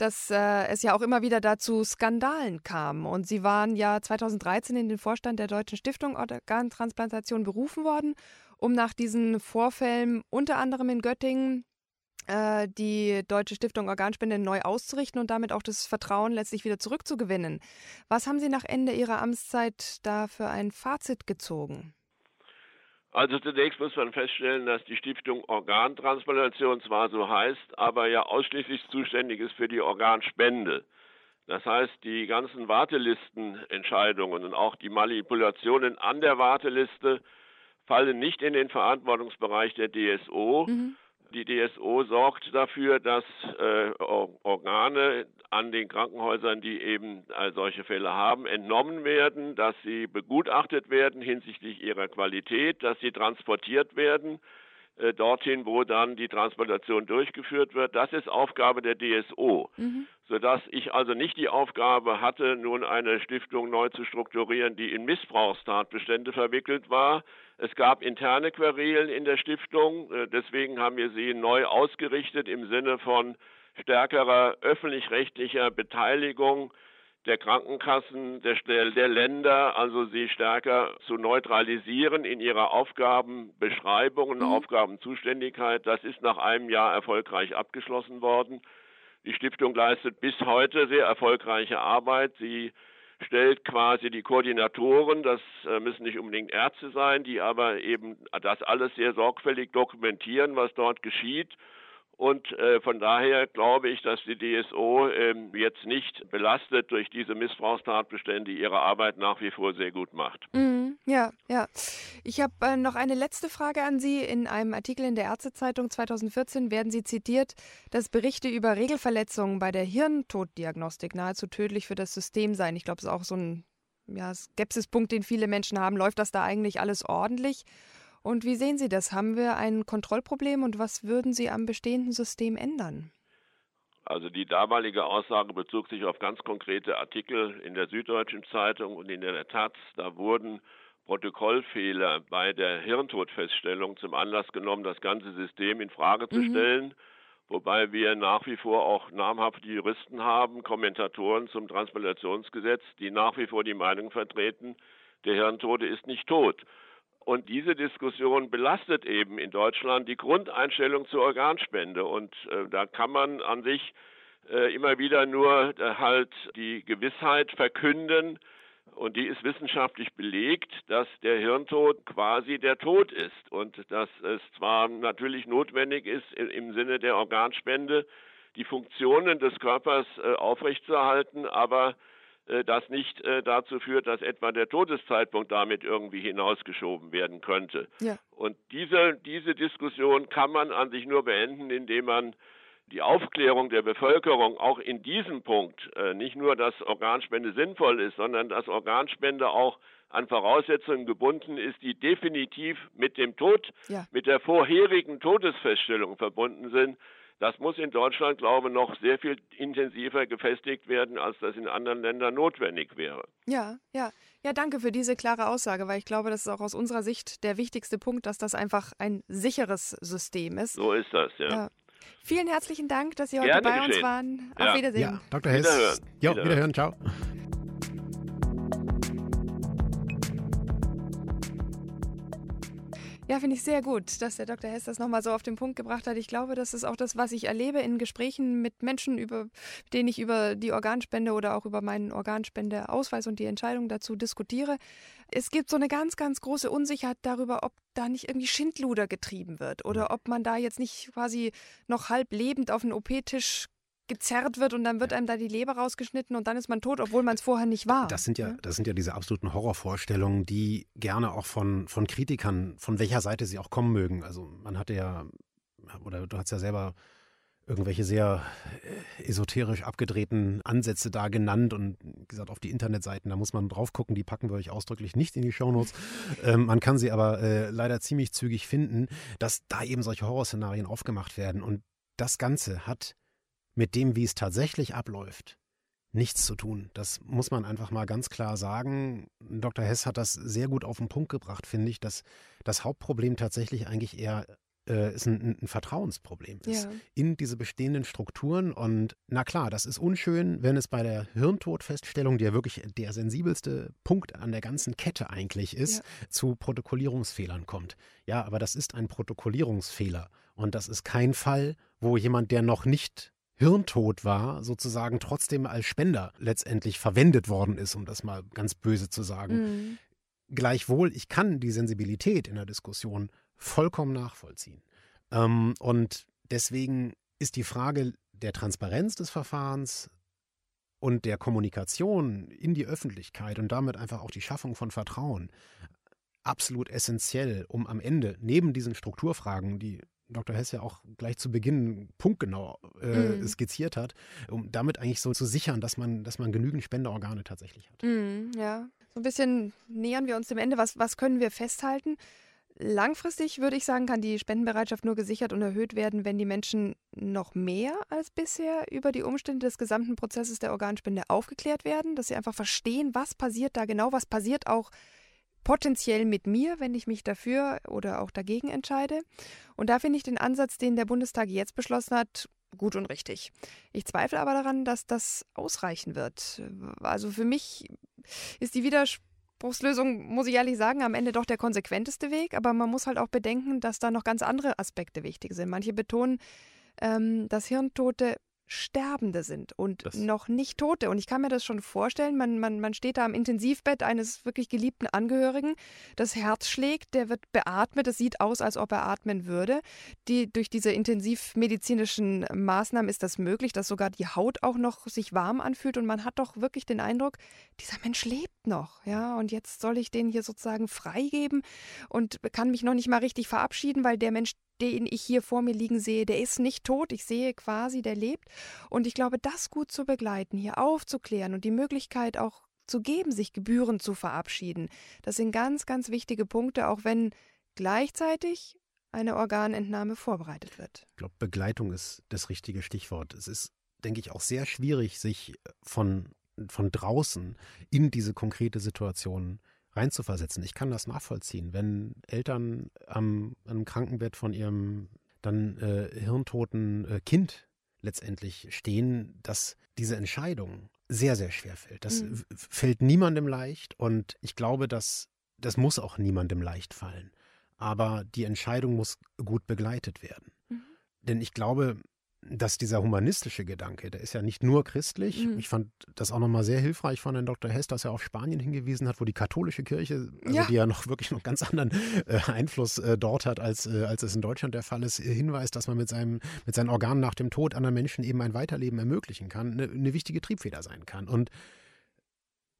dass äh, es ja auch immer wieder dazu Skandalen kam. Und Sie waren ja 2013 in den Vorstand der Deutschen Stiftung Organtransplantation berufen worden, um nach diesen Vorfällen unter anderem in Göttingen äh, die Deutsche Stiftung Organspende neu auszurichten und damit auch das Vertrauen letztlich wieder zurückzugewinnen. Was haben Sie nach Ende Ihrer Amtszeit da für ein Fazit gezogen? Also zunächst muss man feststellen, dass die Stiftung Organtransplantation zwar so heißt, aber ja ausschließlich zuständig ist für die Organspende. Das heißt, die ganzen Wartelistenentscheidungen und auch die Manipulationen an der Warteliste fallen nicht in den Verantwortungsbereich der DSO. Mhm. Die DSO sorgt dafür, dass äh, Organe an den Krankenhäusern, die eben äh, solche Fälle haben, entnommen werden, dass sie begutachtet werden hinsichtlich ihrer Qualität, dass sie transportiert werden äh, dorthin, wo dann die Transplantation durchgeführt wird. Das ist Aufgabe der DSO, mhm. sodass ich also nicht die Aufgabe hatte, nun eine Stiftung neu zu strukturieren, die in Missbrauchstatbestände verwickelt war, Es gab interne Querelen in der Stiftung, äh, deswegen haben wir sie neu ausgerichtet im Sinne von stärkerer öffentlich-rechtlicher Beteiligung der Krankenkassen, der, der Länder, also sie stärker zu neutralisieren in ihrer Aufgabenbeschreibung und mhm. Aufgabenzuständigkeit. Das ist nach einem Jahr erfolgreich abgeschlossen worden. Die Stiftung leistet bis heute sehr erfolgreiche Arbeit. Sie stellt quasi die Koordinatoren, das äh, müssen nicht unbedingt Ärzte sein, die aber eben das alles sehr sorgfältig dokumentieren, was dort geschieht und äh, von daher glaube ich, dass die DSO äh, jetzt nicht belastet durch diese Missbrauchstatbestände ihre Arbeit nach wie vor sehr gut macht. Mm, ja, ja. Ich habe äh, noch eine letzte Frage an Sie. In einem Artikel in der Ärztezeitung 2014 werden Sie zitiert, dass Berichte über Regelverletzungen bei der Hirntoddiagnostik nahezu tödlich für das System seien. Ich glaube, es ist auch so ein ja, Skepsispunkt, den viele Menschen haben. Läuft das da eigentlich alles ordentlich? Und wie sehen Sie das? Haben wir ein Kontrollproblem und was würden Sie am bestehenden System ändern? Also die damalige Aussage bezog sich auf ganz konkrete Artikel in der Süddeutschen Zeitung und in der Taz. Da wurden Protokollfehler bei der Hirntodfeststellung zum Anlass genommen, das ganze System in Frage zu mhm. stellen. Wobei wir nach wie vor auch namhafte Juristen haben, Kommentatoren zum Transplantationsgesetz, die nach wie vor die Meinung vertreten, der Hirntode ist nicht tot. Und diese Diskussion belastet eben in Deutschland die Grundeinstellung zur Organspende. Und äh, da kann man an sich äh, immer wieder nur äh, halt die Gewissheit verkünden, und die ist wissenschaftlich belegt, dass der Hirntod quasi der Tod ist und dass es zwar natürlich notwendig ist im Sinne der Organspende, die Funktionen des Körpers äh, aufrechtzuerhalten, aber das nicht äh, dazu führt, dass etwa der Todeszeitpunkt damit irgendwie hinausgeschoben werden könnte. Ja. Und diese, diese Diskussion kann man an sich nur beenden, indem man die Aufklärung der Bevölkerung auch in diesem Punkt, äh, nicht nur, dass Organspende sinnvoll ist, sondern dass Organspende auch an Voraussetzungen gebunden ist, die definitiv mit dem Tod, ja. mit der vorherigen Todesfeststellung verbunden sind, das muss in Deutschland, glaube ich, noch sehr viel intensiver gefestigt werden, als das in anderen Ländern notwendig wäre. Ja, ja. Ja, danke für diese klare Aussage, weil ich glaube, das ist auch aus unserer Sicht der wichtigste Punkt, dass das einfach ein sicheres System ist. So ist das, ja. ja. Vielen herzlichen Dank, dass Sie heute Gerne bei geschehen. uns waren. Auf ja. Wiedersehen. Ja, Dr. Hess. Wiederhören. Jo, wiederhören. wiederhören. Ciao. Ja, finde ich sehr gut, dass der Dr. Hess das nochmal so auf den Punkt gebracht hat. Ich glaube, das ist auch das, was ich erlebe in Gesprächen mit Menschen, über denen ich über die Organspende oder auch über meinen Organspendeausweis und die Entscheidung dazu diskutiere. Es gibt so eine ganz, ganz große Unsicherheit darüber, ob da nicht irgendwie Schindluder getrieben wird oder ob man da jetzt nicht quasi noch halb lebend auf den OP-Tisch gezerrt wird und dann wird einem da die Leber rausgeschnitten und dann ist man tot, obwohl man es vorher nicht war. Das sind ja, das sind ja diese absoluten Horrorvorstellungen, die gerne auch von, von Kritikern, von welcher Seite sie auch kommen mögen. Also man hatte ja, oder du hast ja selber irgendwelche sehr äh, esoterisch abgedrehten Ansätze da genannt und gesagt, auf die Internetseiten, da muss man drauf gucken, die packen wir euch ausdrücklich nicht in die Shownotes. Ähm, man kann sie aber äh, leider ziemlich zügig finden, dass da eben solche Horrorszenarien aufgemacht werden und das Ganze hat mit dem, wie es tatsächlich abläuft, nichts zu tun. Das muss man einfach mal ganz klar sagen. Dr. Hess hat das sehr gut auf den Punkt gebracht, finde ich, dass das Hauptproblem tatsächlich eigentlich eher äh, ist ein, ein, Vertrauensproblem ist ja. in diese bestehenden Strukturen. Und na klar, das ist unschön, wenn es bei der Hirntodfeststellung, die ja wirklich der sensibelste Punkt an der ganzen Kette eigentlich ist, ja. zu Protokollierungsfehlern kommt. Ja, aber das ist ein Protokollierungsfehler. Und das ist kein Fall, wo jemand, der noch nicht hirntot war, sozusagen trotzdem als Spender letztendlich verwendet worden ist, um das mal ganz böse zu sagen. Mhm. Gleichwohl, ich kann die Sensibilität in der Diskussion vollkommen nachvollziehen. Ähm, und deswegen ist die Frage der Transparenz des Verfahrens und der Kommunikation in die Öffentlichkeit und damit einfach auch die Schaffung von Vertrauen absolut essentiell, um am Ende neben diesen Strukturfragen, die Dr. Hess ja auch gleich zu Beginn punktgenau äh, mm. skizziert hat, um damit eigentlich so zu sichern, dass man, dass man genügend Spenderorgane tatsächlich hat. Mm, ja, so ein bisschen nähern wir uns dem Ende. Was, was können wir festhalten? Langfristig würde ich sagen, kann die Spendenbereitschaft nur gesichert und erhöht werden, wenn die Menschen noch mehr als bisher über die Umstände des gesamten Prozesses der Organspende aufgeklärt werden, dass sie einfach verstehen, was passiert da genau, was passiert auch potenziell mit mir, wenn ich mich dafür oder auch dagegen entscheide. Und da finde ich den Ansatz, den der Bundestag jetzt beschlossen hat, gut und richtig. Ich zweifle aber daran, dass das ausreichen wird. Also für mich ist die Widerspruchslösung, muss ich ehrlich sagen, am Ende doch der konsequenteste Weg. Aber man muss halt auch bedenken, dass da noch ganz andere Aspekte wichtig sind. Manche betonen, ähm, dass Hirntote Sterbende sind und das noch nicht Tote. Und ich kann mir das schon vorstellen, man, man, man steht da am Intensivbett eines wirklich geliebten Angehörigen, das Herz schlägt, der wird beatmet, es sieht aus, als ob er atmen würde. Die, durch diese intensivmedizinischen Maßnahmen ist das möglich, dass sogar die Haut auch noch sich warm anfühlt und man hat doch wirklich den Eindruck, dieser Mensch lebt noch. Ja, und jetzt soll ich den hier sozusagen freigeben und kann mich noch nicht mal richtig verabschieden, weil der Mensch den ich hier vor mir liegen sehe, der ist nicht tot. Ich sehe quasi, der lebt. Und ich glaube, das gut zu begleiten, hier aufzuklären und die Möglichkeit auch zu geben, sich gebührend zu verabschieden, das sind ganz, ganz wichtige Punkte, auch wenn gleichzeitig eine Organentnahme vorbereitet wird. Ich glaube, Begleitung ist das richtige Stichwort. Es ist, denke ich, auch sehr schwierig, sich von, von draußen in diese konkrete Situation reinzuversetzen. Ich kann das nachvollziehen, wenn Eltern am, am Krankenbett von ihrem dann äh, hirntoten äh, Kind letztendlich stehen, dass diese Entscheidung sehr, sehr schwer fällt. Das mhm. fällt niemandem leicht und ich glaube, dass das muss auch niemandem leicht fallen. Aber die Entscheidung muss gut begleitet werden. Mhm. Denn ich glaube, dass dieser humanistische Gedanke, der ist ja nicht nur christlich. Mhm. Ich fand das auch nochmal sehr hilfreich von Herrn Dr. Hess, dass er auf Spanien hingewiesen hat, wo die katholische Kirche, also ja. die ja noch wirklich noch ganz anderen äh, Einfluss äh, dort hat, als, äh, als es in Deutschland der Fall ist, hinweist, dass man mit, seinem, mit seinen Organen nach dem Tod anderen Menschen eben ein Weiterleben ermöglichen kann, eine, eine wichtige Triebfeder sein kann. Und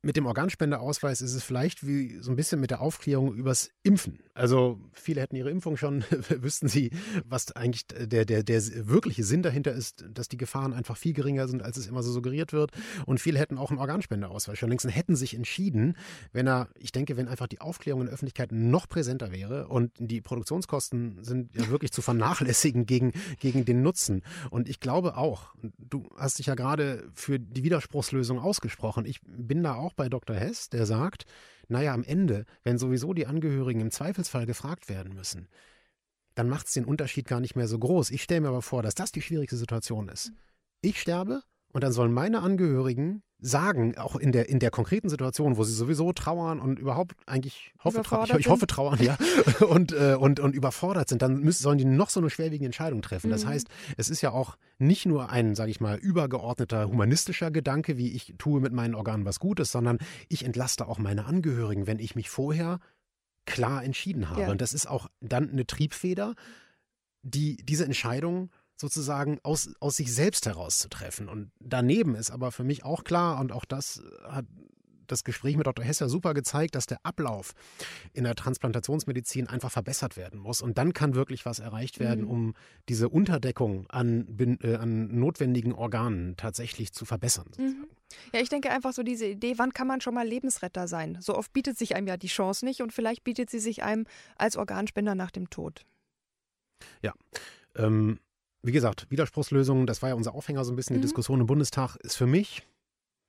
mit dem Organspendeausweis ist es vielleicht wie so ein bisschen mit der Aufklärung übers Impfen. Also viele hätten ihre Impfung schon, wüssten sie, was eigentlich der, der, der wirkliche Sinn dahinter ist, dass die Gefahren einfach viel geringer sind, als es immer so suggeriert wird. Und viele hätten auch einen Organspendeausweis schon längst und hätten sich entschieden, wenn er, ich denke, wenn einfach die Aufklärung in der Öffentlichkeit noch präsenter wäre und die Produktionskosten sind ja wirklich zu vernachlässigen gegen, gegen den Nutzen. Und ich glaube auch, du hast dich ja gerade für die Widerspruchslösung ausgesprochen. Ich bin da auch bei Dr. Hess, der sagt, naja, am Ende, wenn sowieso die Angehörigen im Zweifelsfall gefragt werden müssen, dann macht es den Unterschied gar nicht mehr so groß. Ich stelle mir aber vor, dass das die schwierigste Situation ist. Ich sterbe und dann sollen meine Angehörigen sagen, auch in der, in der konkreten Situation, wo sie sowieso trauern und überhaupt eigentlich hoffe, trau ich, ich, hoffe trauern, ja, und, äh, und, und überfordert sind, dann müssen, sollen die noch so eine schwerwiegende Entscheidung treffen. Das mhm. heißt, es ist ja auch nicht nur ein, sage ich mal, übergeordneter humanistischer Gedanke, wie ich tue mit meinen Organen was Gutes, sondern ich entlaste auch meine Angehörigen, wenn ich mich vorher klar entschieden habe. Ja. Und das ist auch dann eine Triebfeder, die diese Entscheidung sozusagen aus, aus sich selbst herauszutreffen. Und daneben ist aber für mich auch klar, und auch das hat das Gespräch mit Dr. Hesser super gezeigt, dass der Ablauf in der Transplantationsmedizin einfach verbessert werden muss. Und dann kann wirklich was erreicht werden, mhm. um diese Unterdeckung an, äh, an notwendigen Organen tatsächlich zu verbessern. Mhm. Ja, ich denke einfach so diese Idee, wann kann man schon mal Lebensretter sein? So oft bietet sich einem ja die Chance nicht und vielleicht bietet sie sich einem als Organspender nach dem Tod. Ja. Ähm, wie gesagt, Widerspruchslösungen, das war ja unser Aufhänger so ein bisschen, die mhm. Diskussion im Bundestag, ist für mich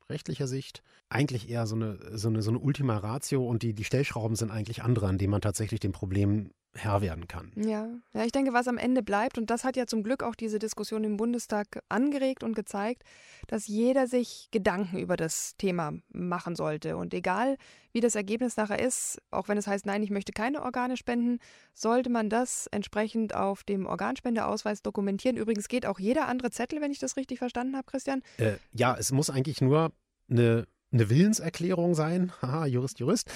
rechtlicher Sicht eigentlich eher so eine, so eine, so eine Ultima Ratio und die, die Stellschrauben sind eigentlich andere, an denen man tatsächlich dem Problem Herr werden kann. Ja. ja, ich denke, was am Ende bleibt, und das hat ja zum Glück auch diese Diskussion im Bundestag angeregt und gezeigt, dass jeder sich Gedanken über das Thema machen sollte. Und egal, wie das Ergebnis nachher ist, auch wenn es heißt, nein, ich möchte keine Organe spenden, sollte man das entsprechend auf dem Organspendeausweis dokumentieren. Übrigens geht auch jeder andere Zettel, wenn ich das richtig verstanden habe, Christian. Äh, ja, es muss eigentlich nur eine eine Willenserklärung sein, haha, Jurist, Jurist,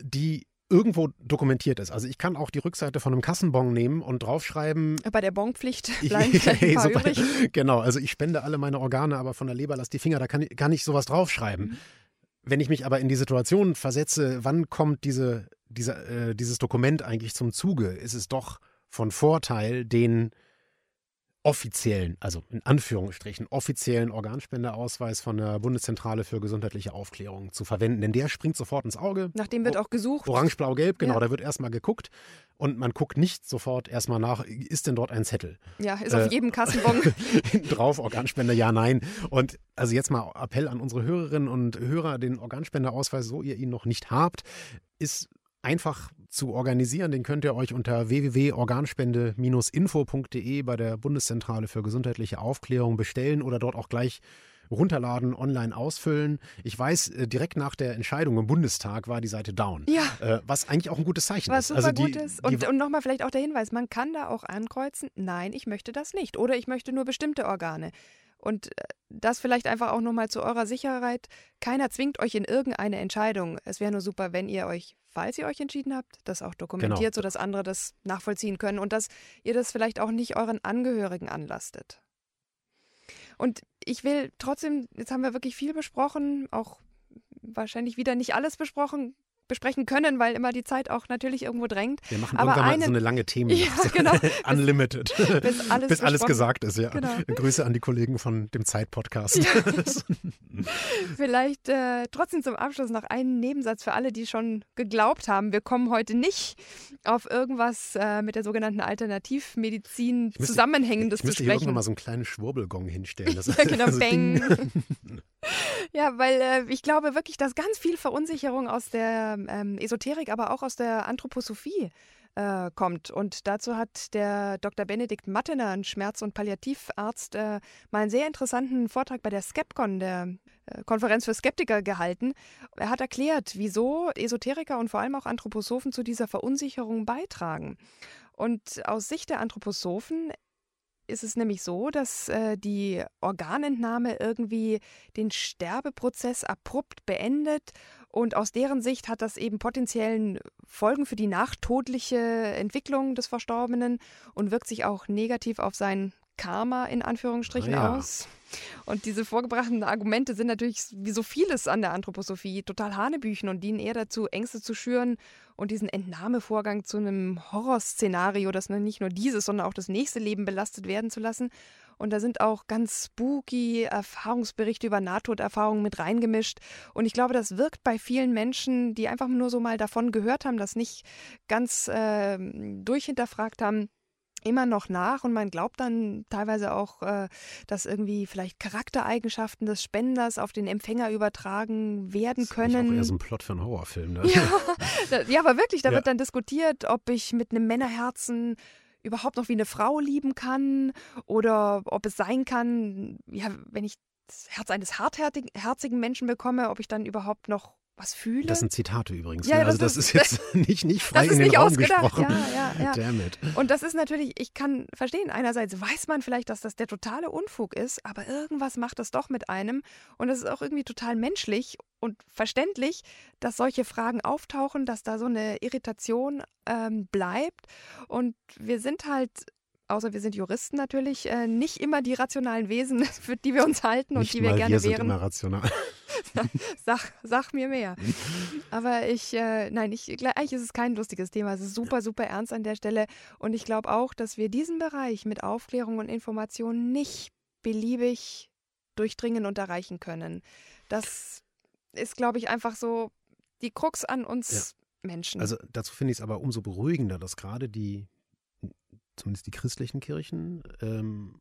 die irgendwo dokumentiert ist. Also ich kann auch die Rückseite von einem Kassenbon nehmen und draufschreiben. Bei der Bonpflicht bleiben hey, so übrig. Genau, also ich spende alle meine Organe, aber von der Leber lass die Finger, da kann, kann ich sowas draufschreiben. Mhm. Wenn ich mich aber in die Situation versetze, wann kommt diese, diese, äh, dieses Dokument eigentlich zum Zuge, ist es doch von Vorteil, den offiziellen, also in Anführungsstrichen, offiziellen Organspendeausweis von der Bundeszentrale für gesundheitliche Aufklärung zu verwenden. Denn der springt sofort ins Auge. Nach dem wird auch gesucht. Orange, blau, gelb, genau. Ja. Da wird erstmal geguckt. Und man guckt nicht sofort erstmal nach, ist denn dort ein Zettel? Ja, ist äh, auf jedem Kassenbon. drauf, Organspender, ja, nein. Und also jetzt mal Appell an unsere Hörerinnen und Hörer, den Organspendeausweis, so ihr ihn noch nicht habt, ist einfach zu organisieren. Den könnt ihr euch unter www.organspende-info.de bei der Bundeszentrale für gesundheitliche Aufklärung bestellen oder dort auch gleich runterladen, online ausfüllen. Ich weiß, äh, direkt nach der Entscheidung im Bundestag war die Seite down. Ja. Äh, was eigentlich auch ein gutes Zeichen Was ist. super Also die, gut ist. Und, und nochmal vielleicht auch der Hinweis, man kann da auch ankreuzen, nein, ich möchte das nicht. Oder ich möchte nur bestimmte Organe. Und äh, das vielleicht einfach auch nochmal zu eurer Sicherheit. Keiner zwingt euch in irgendeine Entscheidung. Es wäre nur super, wenn ihr euch, falls ihr euch entschieden habt, das auch dokumentiert, Genau. sodass andere das nachvollziehen können und dass ihr das vielleicht auch nicht euren Angehörigen anlastet. Und ich will trotzdem, jetzt haben wir wirklich viel besprochen, auch wahrscheinlich wieder nicht alles besprochen, besprechen können, weil immer die Zeit auch natürlich irgendwo drängt. wir machen aber irgendwann mal einen- so eine lange Themen. Ja, genau. Unlimited. bis alles Bis alles gesagt ist, ja. Genau. Grüße an die Kollegen von dem Zeit-Podcast. Vielleicht äh, trotzdem zum Abschluss noch einen Nebensatz für alle, die schon geglaubt haben, wir kommen heute nicht auf irgendwas äh, mit der sogenannten Alternativmedizin müsste- Zusammenhängendes ich zu müsste hier irgendwann sprechen. mal so einen kleinen Schwurbelgong hinstellen. Das, Ja, genau, also bang. Ding. Ja, weil äh, ich glaube wirklich, dass ganz viel Verunsicherung aus der ähm, Esoterik, aber auch aus der Anthroposophie äh, kommt. Und dazu hat der Dr. Benedikt Mattener, ein Schmerz- und Palliativarzt, äh, mal einen sehr interessanten Vortrag bei der Skepcon, der äh, Konferenz für Skeptiker, gehalten. Er hat erklärt, wieso Esoteriker und vor allem auch Anthroposophen zu dieser Verunsicherung beitragen. Und aus Sicht der Anthroposophen ist es nämlich so, dass äh, die Organentnahme irgendwie den Sterbeprozess abrupt beendet und aus deren Sicht hat das eben potenziellen Folgen für die nachtodliche Entwicklung des Verstorbenen und wirkt sich auch negativ auf sein Karma in Anführungsstrichen Ah ja. aus. Und diese vorgebrachten Argumente sind natürlich wie so vieles an der Anthroposophie total Hanebüchen und dienen eher dazu, Ängste zu schüren und diesen Entnahmevorgang zu einem Horrorszenario, das nicht nur dieses, sondern auch das nächste Leben belastet werden zu lassen. Und da sind auch ganz spooky Erfahrungsberichte über Nahtoderfahrungen mit reingemischt. Und ich glaube, das wirkt bei vielen Menschen, die einfach nur so mal davon gehört haben, das nicht ganz äh, durchhinterfragt haben, immer noch nach und man glaubt dann teilweise auch, äh, dass irgendwie vielleicht Charaktereigenschaften des Spenders auf den Empfänger übertragen werden Das ist können. auch eher so ein Plot für einen Horrorfilm. Ne? Ja, ja, aber wirklich, da Ja. wird dann diskutiert, ob ich mit einem Männerherzen überhaupt noch wie eine Frau lieben kann oder ob es sein kann, ja, wenn ich das Herz eines hartherzigen herzigen Menschen bekomme, ob ich dann überhaupt noch was fühle. Das sind Zitate übrigens. Ja, ne? Also das das ist jetzt nicht, nicht frei das ist in den nicht Raum ausgedacht. gesprochen. Ja, ja, ja. Damn it. Und das ist natürlich, ich kann verstehen, einerseits weiß man vielleicht, dass das der totale Unfug ist, aber irgendwas macht das doch mit einem. Und es ist auch irgendwie total menschlich und verständlich, dass solche Fragen auftauchen, dass da so eine Irritation ähm, bleibt. Und wir sind halt, außer wir sind Juristen natürlich, äh, nicht immer die rationalen Wesen, für die wir uns halten und Nicht die wir gerne wir sind wären. immer rational. Sag, sag mir mehr. Aber ich, äh, nein, ich, eigentlich ist es kein lustiges Thema. Es ist super, super ernst an der Stelle. Und ich glaube auch, dass wir diesen Bereich mit Aufklärung und Information nicht beliebig durchdringen und erreichen können. Das ist, glaube ich, einfach so die Krux an uns Menschen. Also dazu finde ich es aber umso beruhigender, dass gerade die, zumindest die christlichen Kirchen, ähm,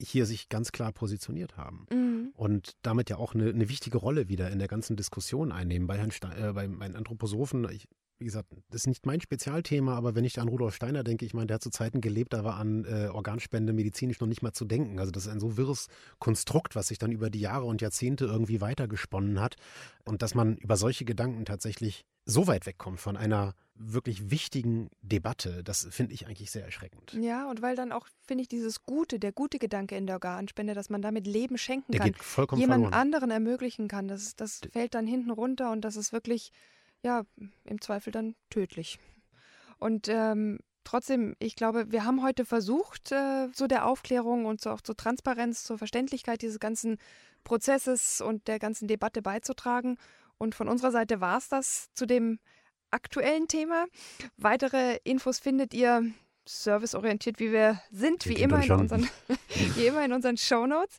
hier sich ganz klar positioniert haben. Mhm. Und damit ja auch eine, eine wichtige Rolle wieder in der ganzen Diskussion einnehmen. Bei Herrn Stein, äh, bei meinen Anthroposophen, ich, wie gesagt, das ist nicht mein Spezialthema, aber wenn ich an Rudolf Steiner denke, ich meine, der hat zu Zeiten gelebt, da war an äh, Organspende medizinisch noch nicht mal zu denken. Also das ist ein so wirres Konstrukt, was sich dann über die Jahre und Jahrzehnte irgendwie weitergesponnen hat. Und dass man über solche Gedanken tatsächlich so weit wegkommt von einer wirklich wichtigen Debatte, das finde ich eigentlich sehr erschreckend. Ja, und weil dann auch, finde ich, dieses Gute, der gute Gedanke in der Organspende, dass man damit Leben schenken Der kann. jemand anderen ermöglichen kann. Das, das fällt dann hinten runter und das ist wirklich, ja, im Zweifel dann tödlich. Und ähm, trotzdem, ich glaube, wir haben heute versucht, äh, so der Aufklärung und so auch zur Transparenz, zur Verständlichkeit dieses ganzen Prozesses und der ganzen Debatte beizutragen. Und von unserer Seite war es das zu dem aktuellen Thema. Weitere Infos findet ihr serviceorientiert, wie wir sind, wie immer, in unseren, wie immer in unseren Shownotes.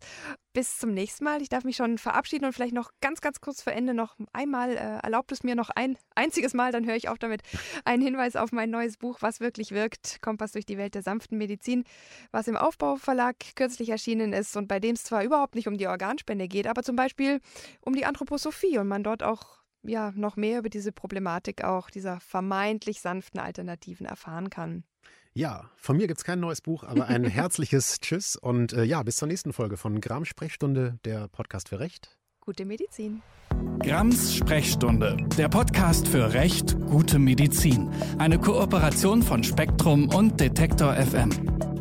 Bis zum nächsten Mal. Ich darf mich schon verabschieden und vielleicht noch ganz, ganz kurz vor Ende noch einmal, äh, erlaubt es mir noch ein einziges Mal, dann höre ich auf damit, einen Hinweis auf mein neues Buch, Was wirklich wirkt, Kompass durch die Welt der sanften Medizin, was im Aufbauverlag kürzlich erschienen ist und bei dem es zwar überhaupt nicht um die Organspende geht, aber zum Beispiel um die Anthroposophie und man dort auch ja noch mehr über diese Problematik auch dieser vermeintlich sanften Alternativen erfahren kann. Ja, von mir gibt es kein neues Buch, aber ein herzliches Tschüss und äh, ja, bis zur nächsten Folge von Gramm Sprechstunde, der Podcast für Recht. Gute Medizin. Grams Sprechstunde, der Podcast für Recht, gute Medizin. Eine Kooperation von Spektrum und Detektor FM.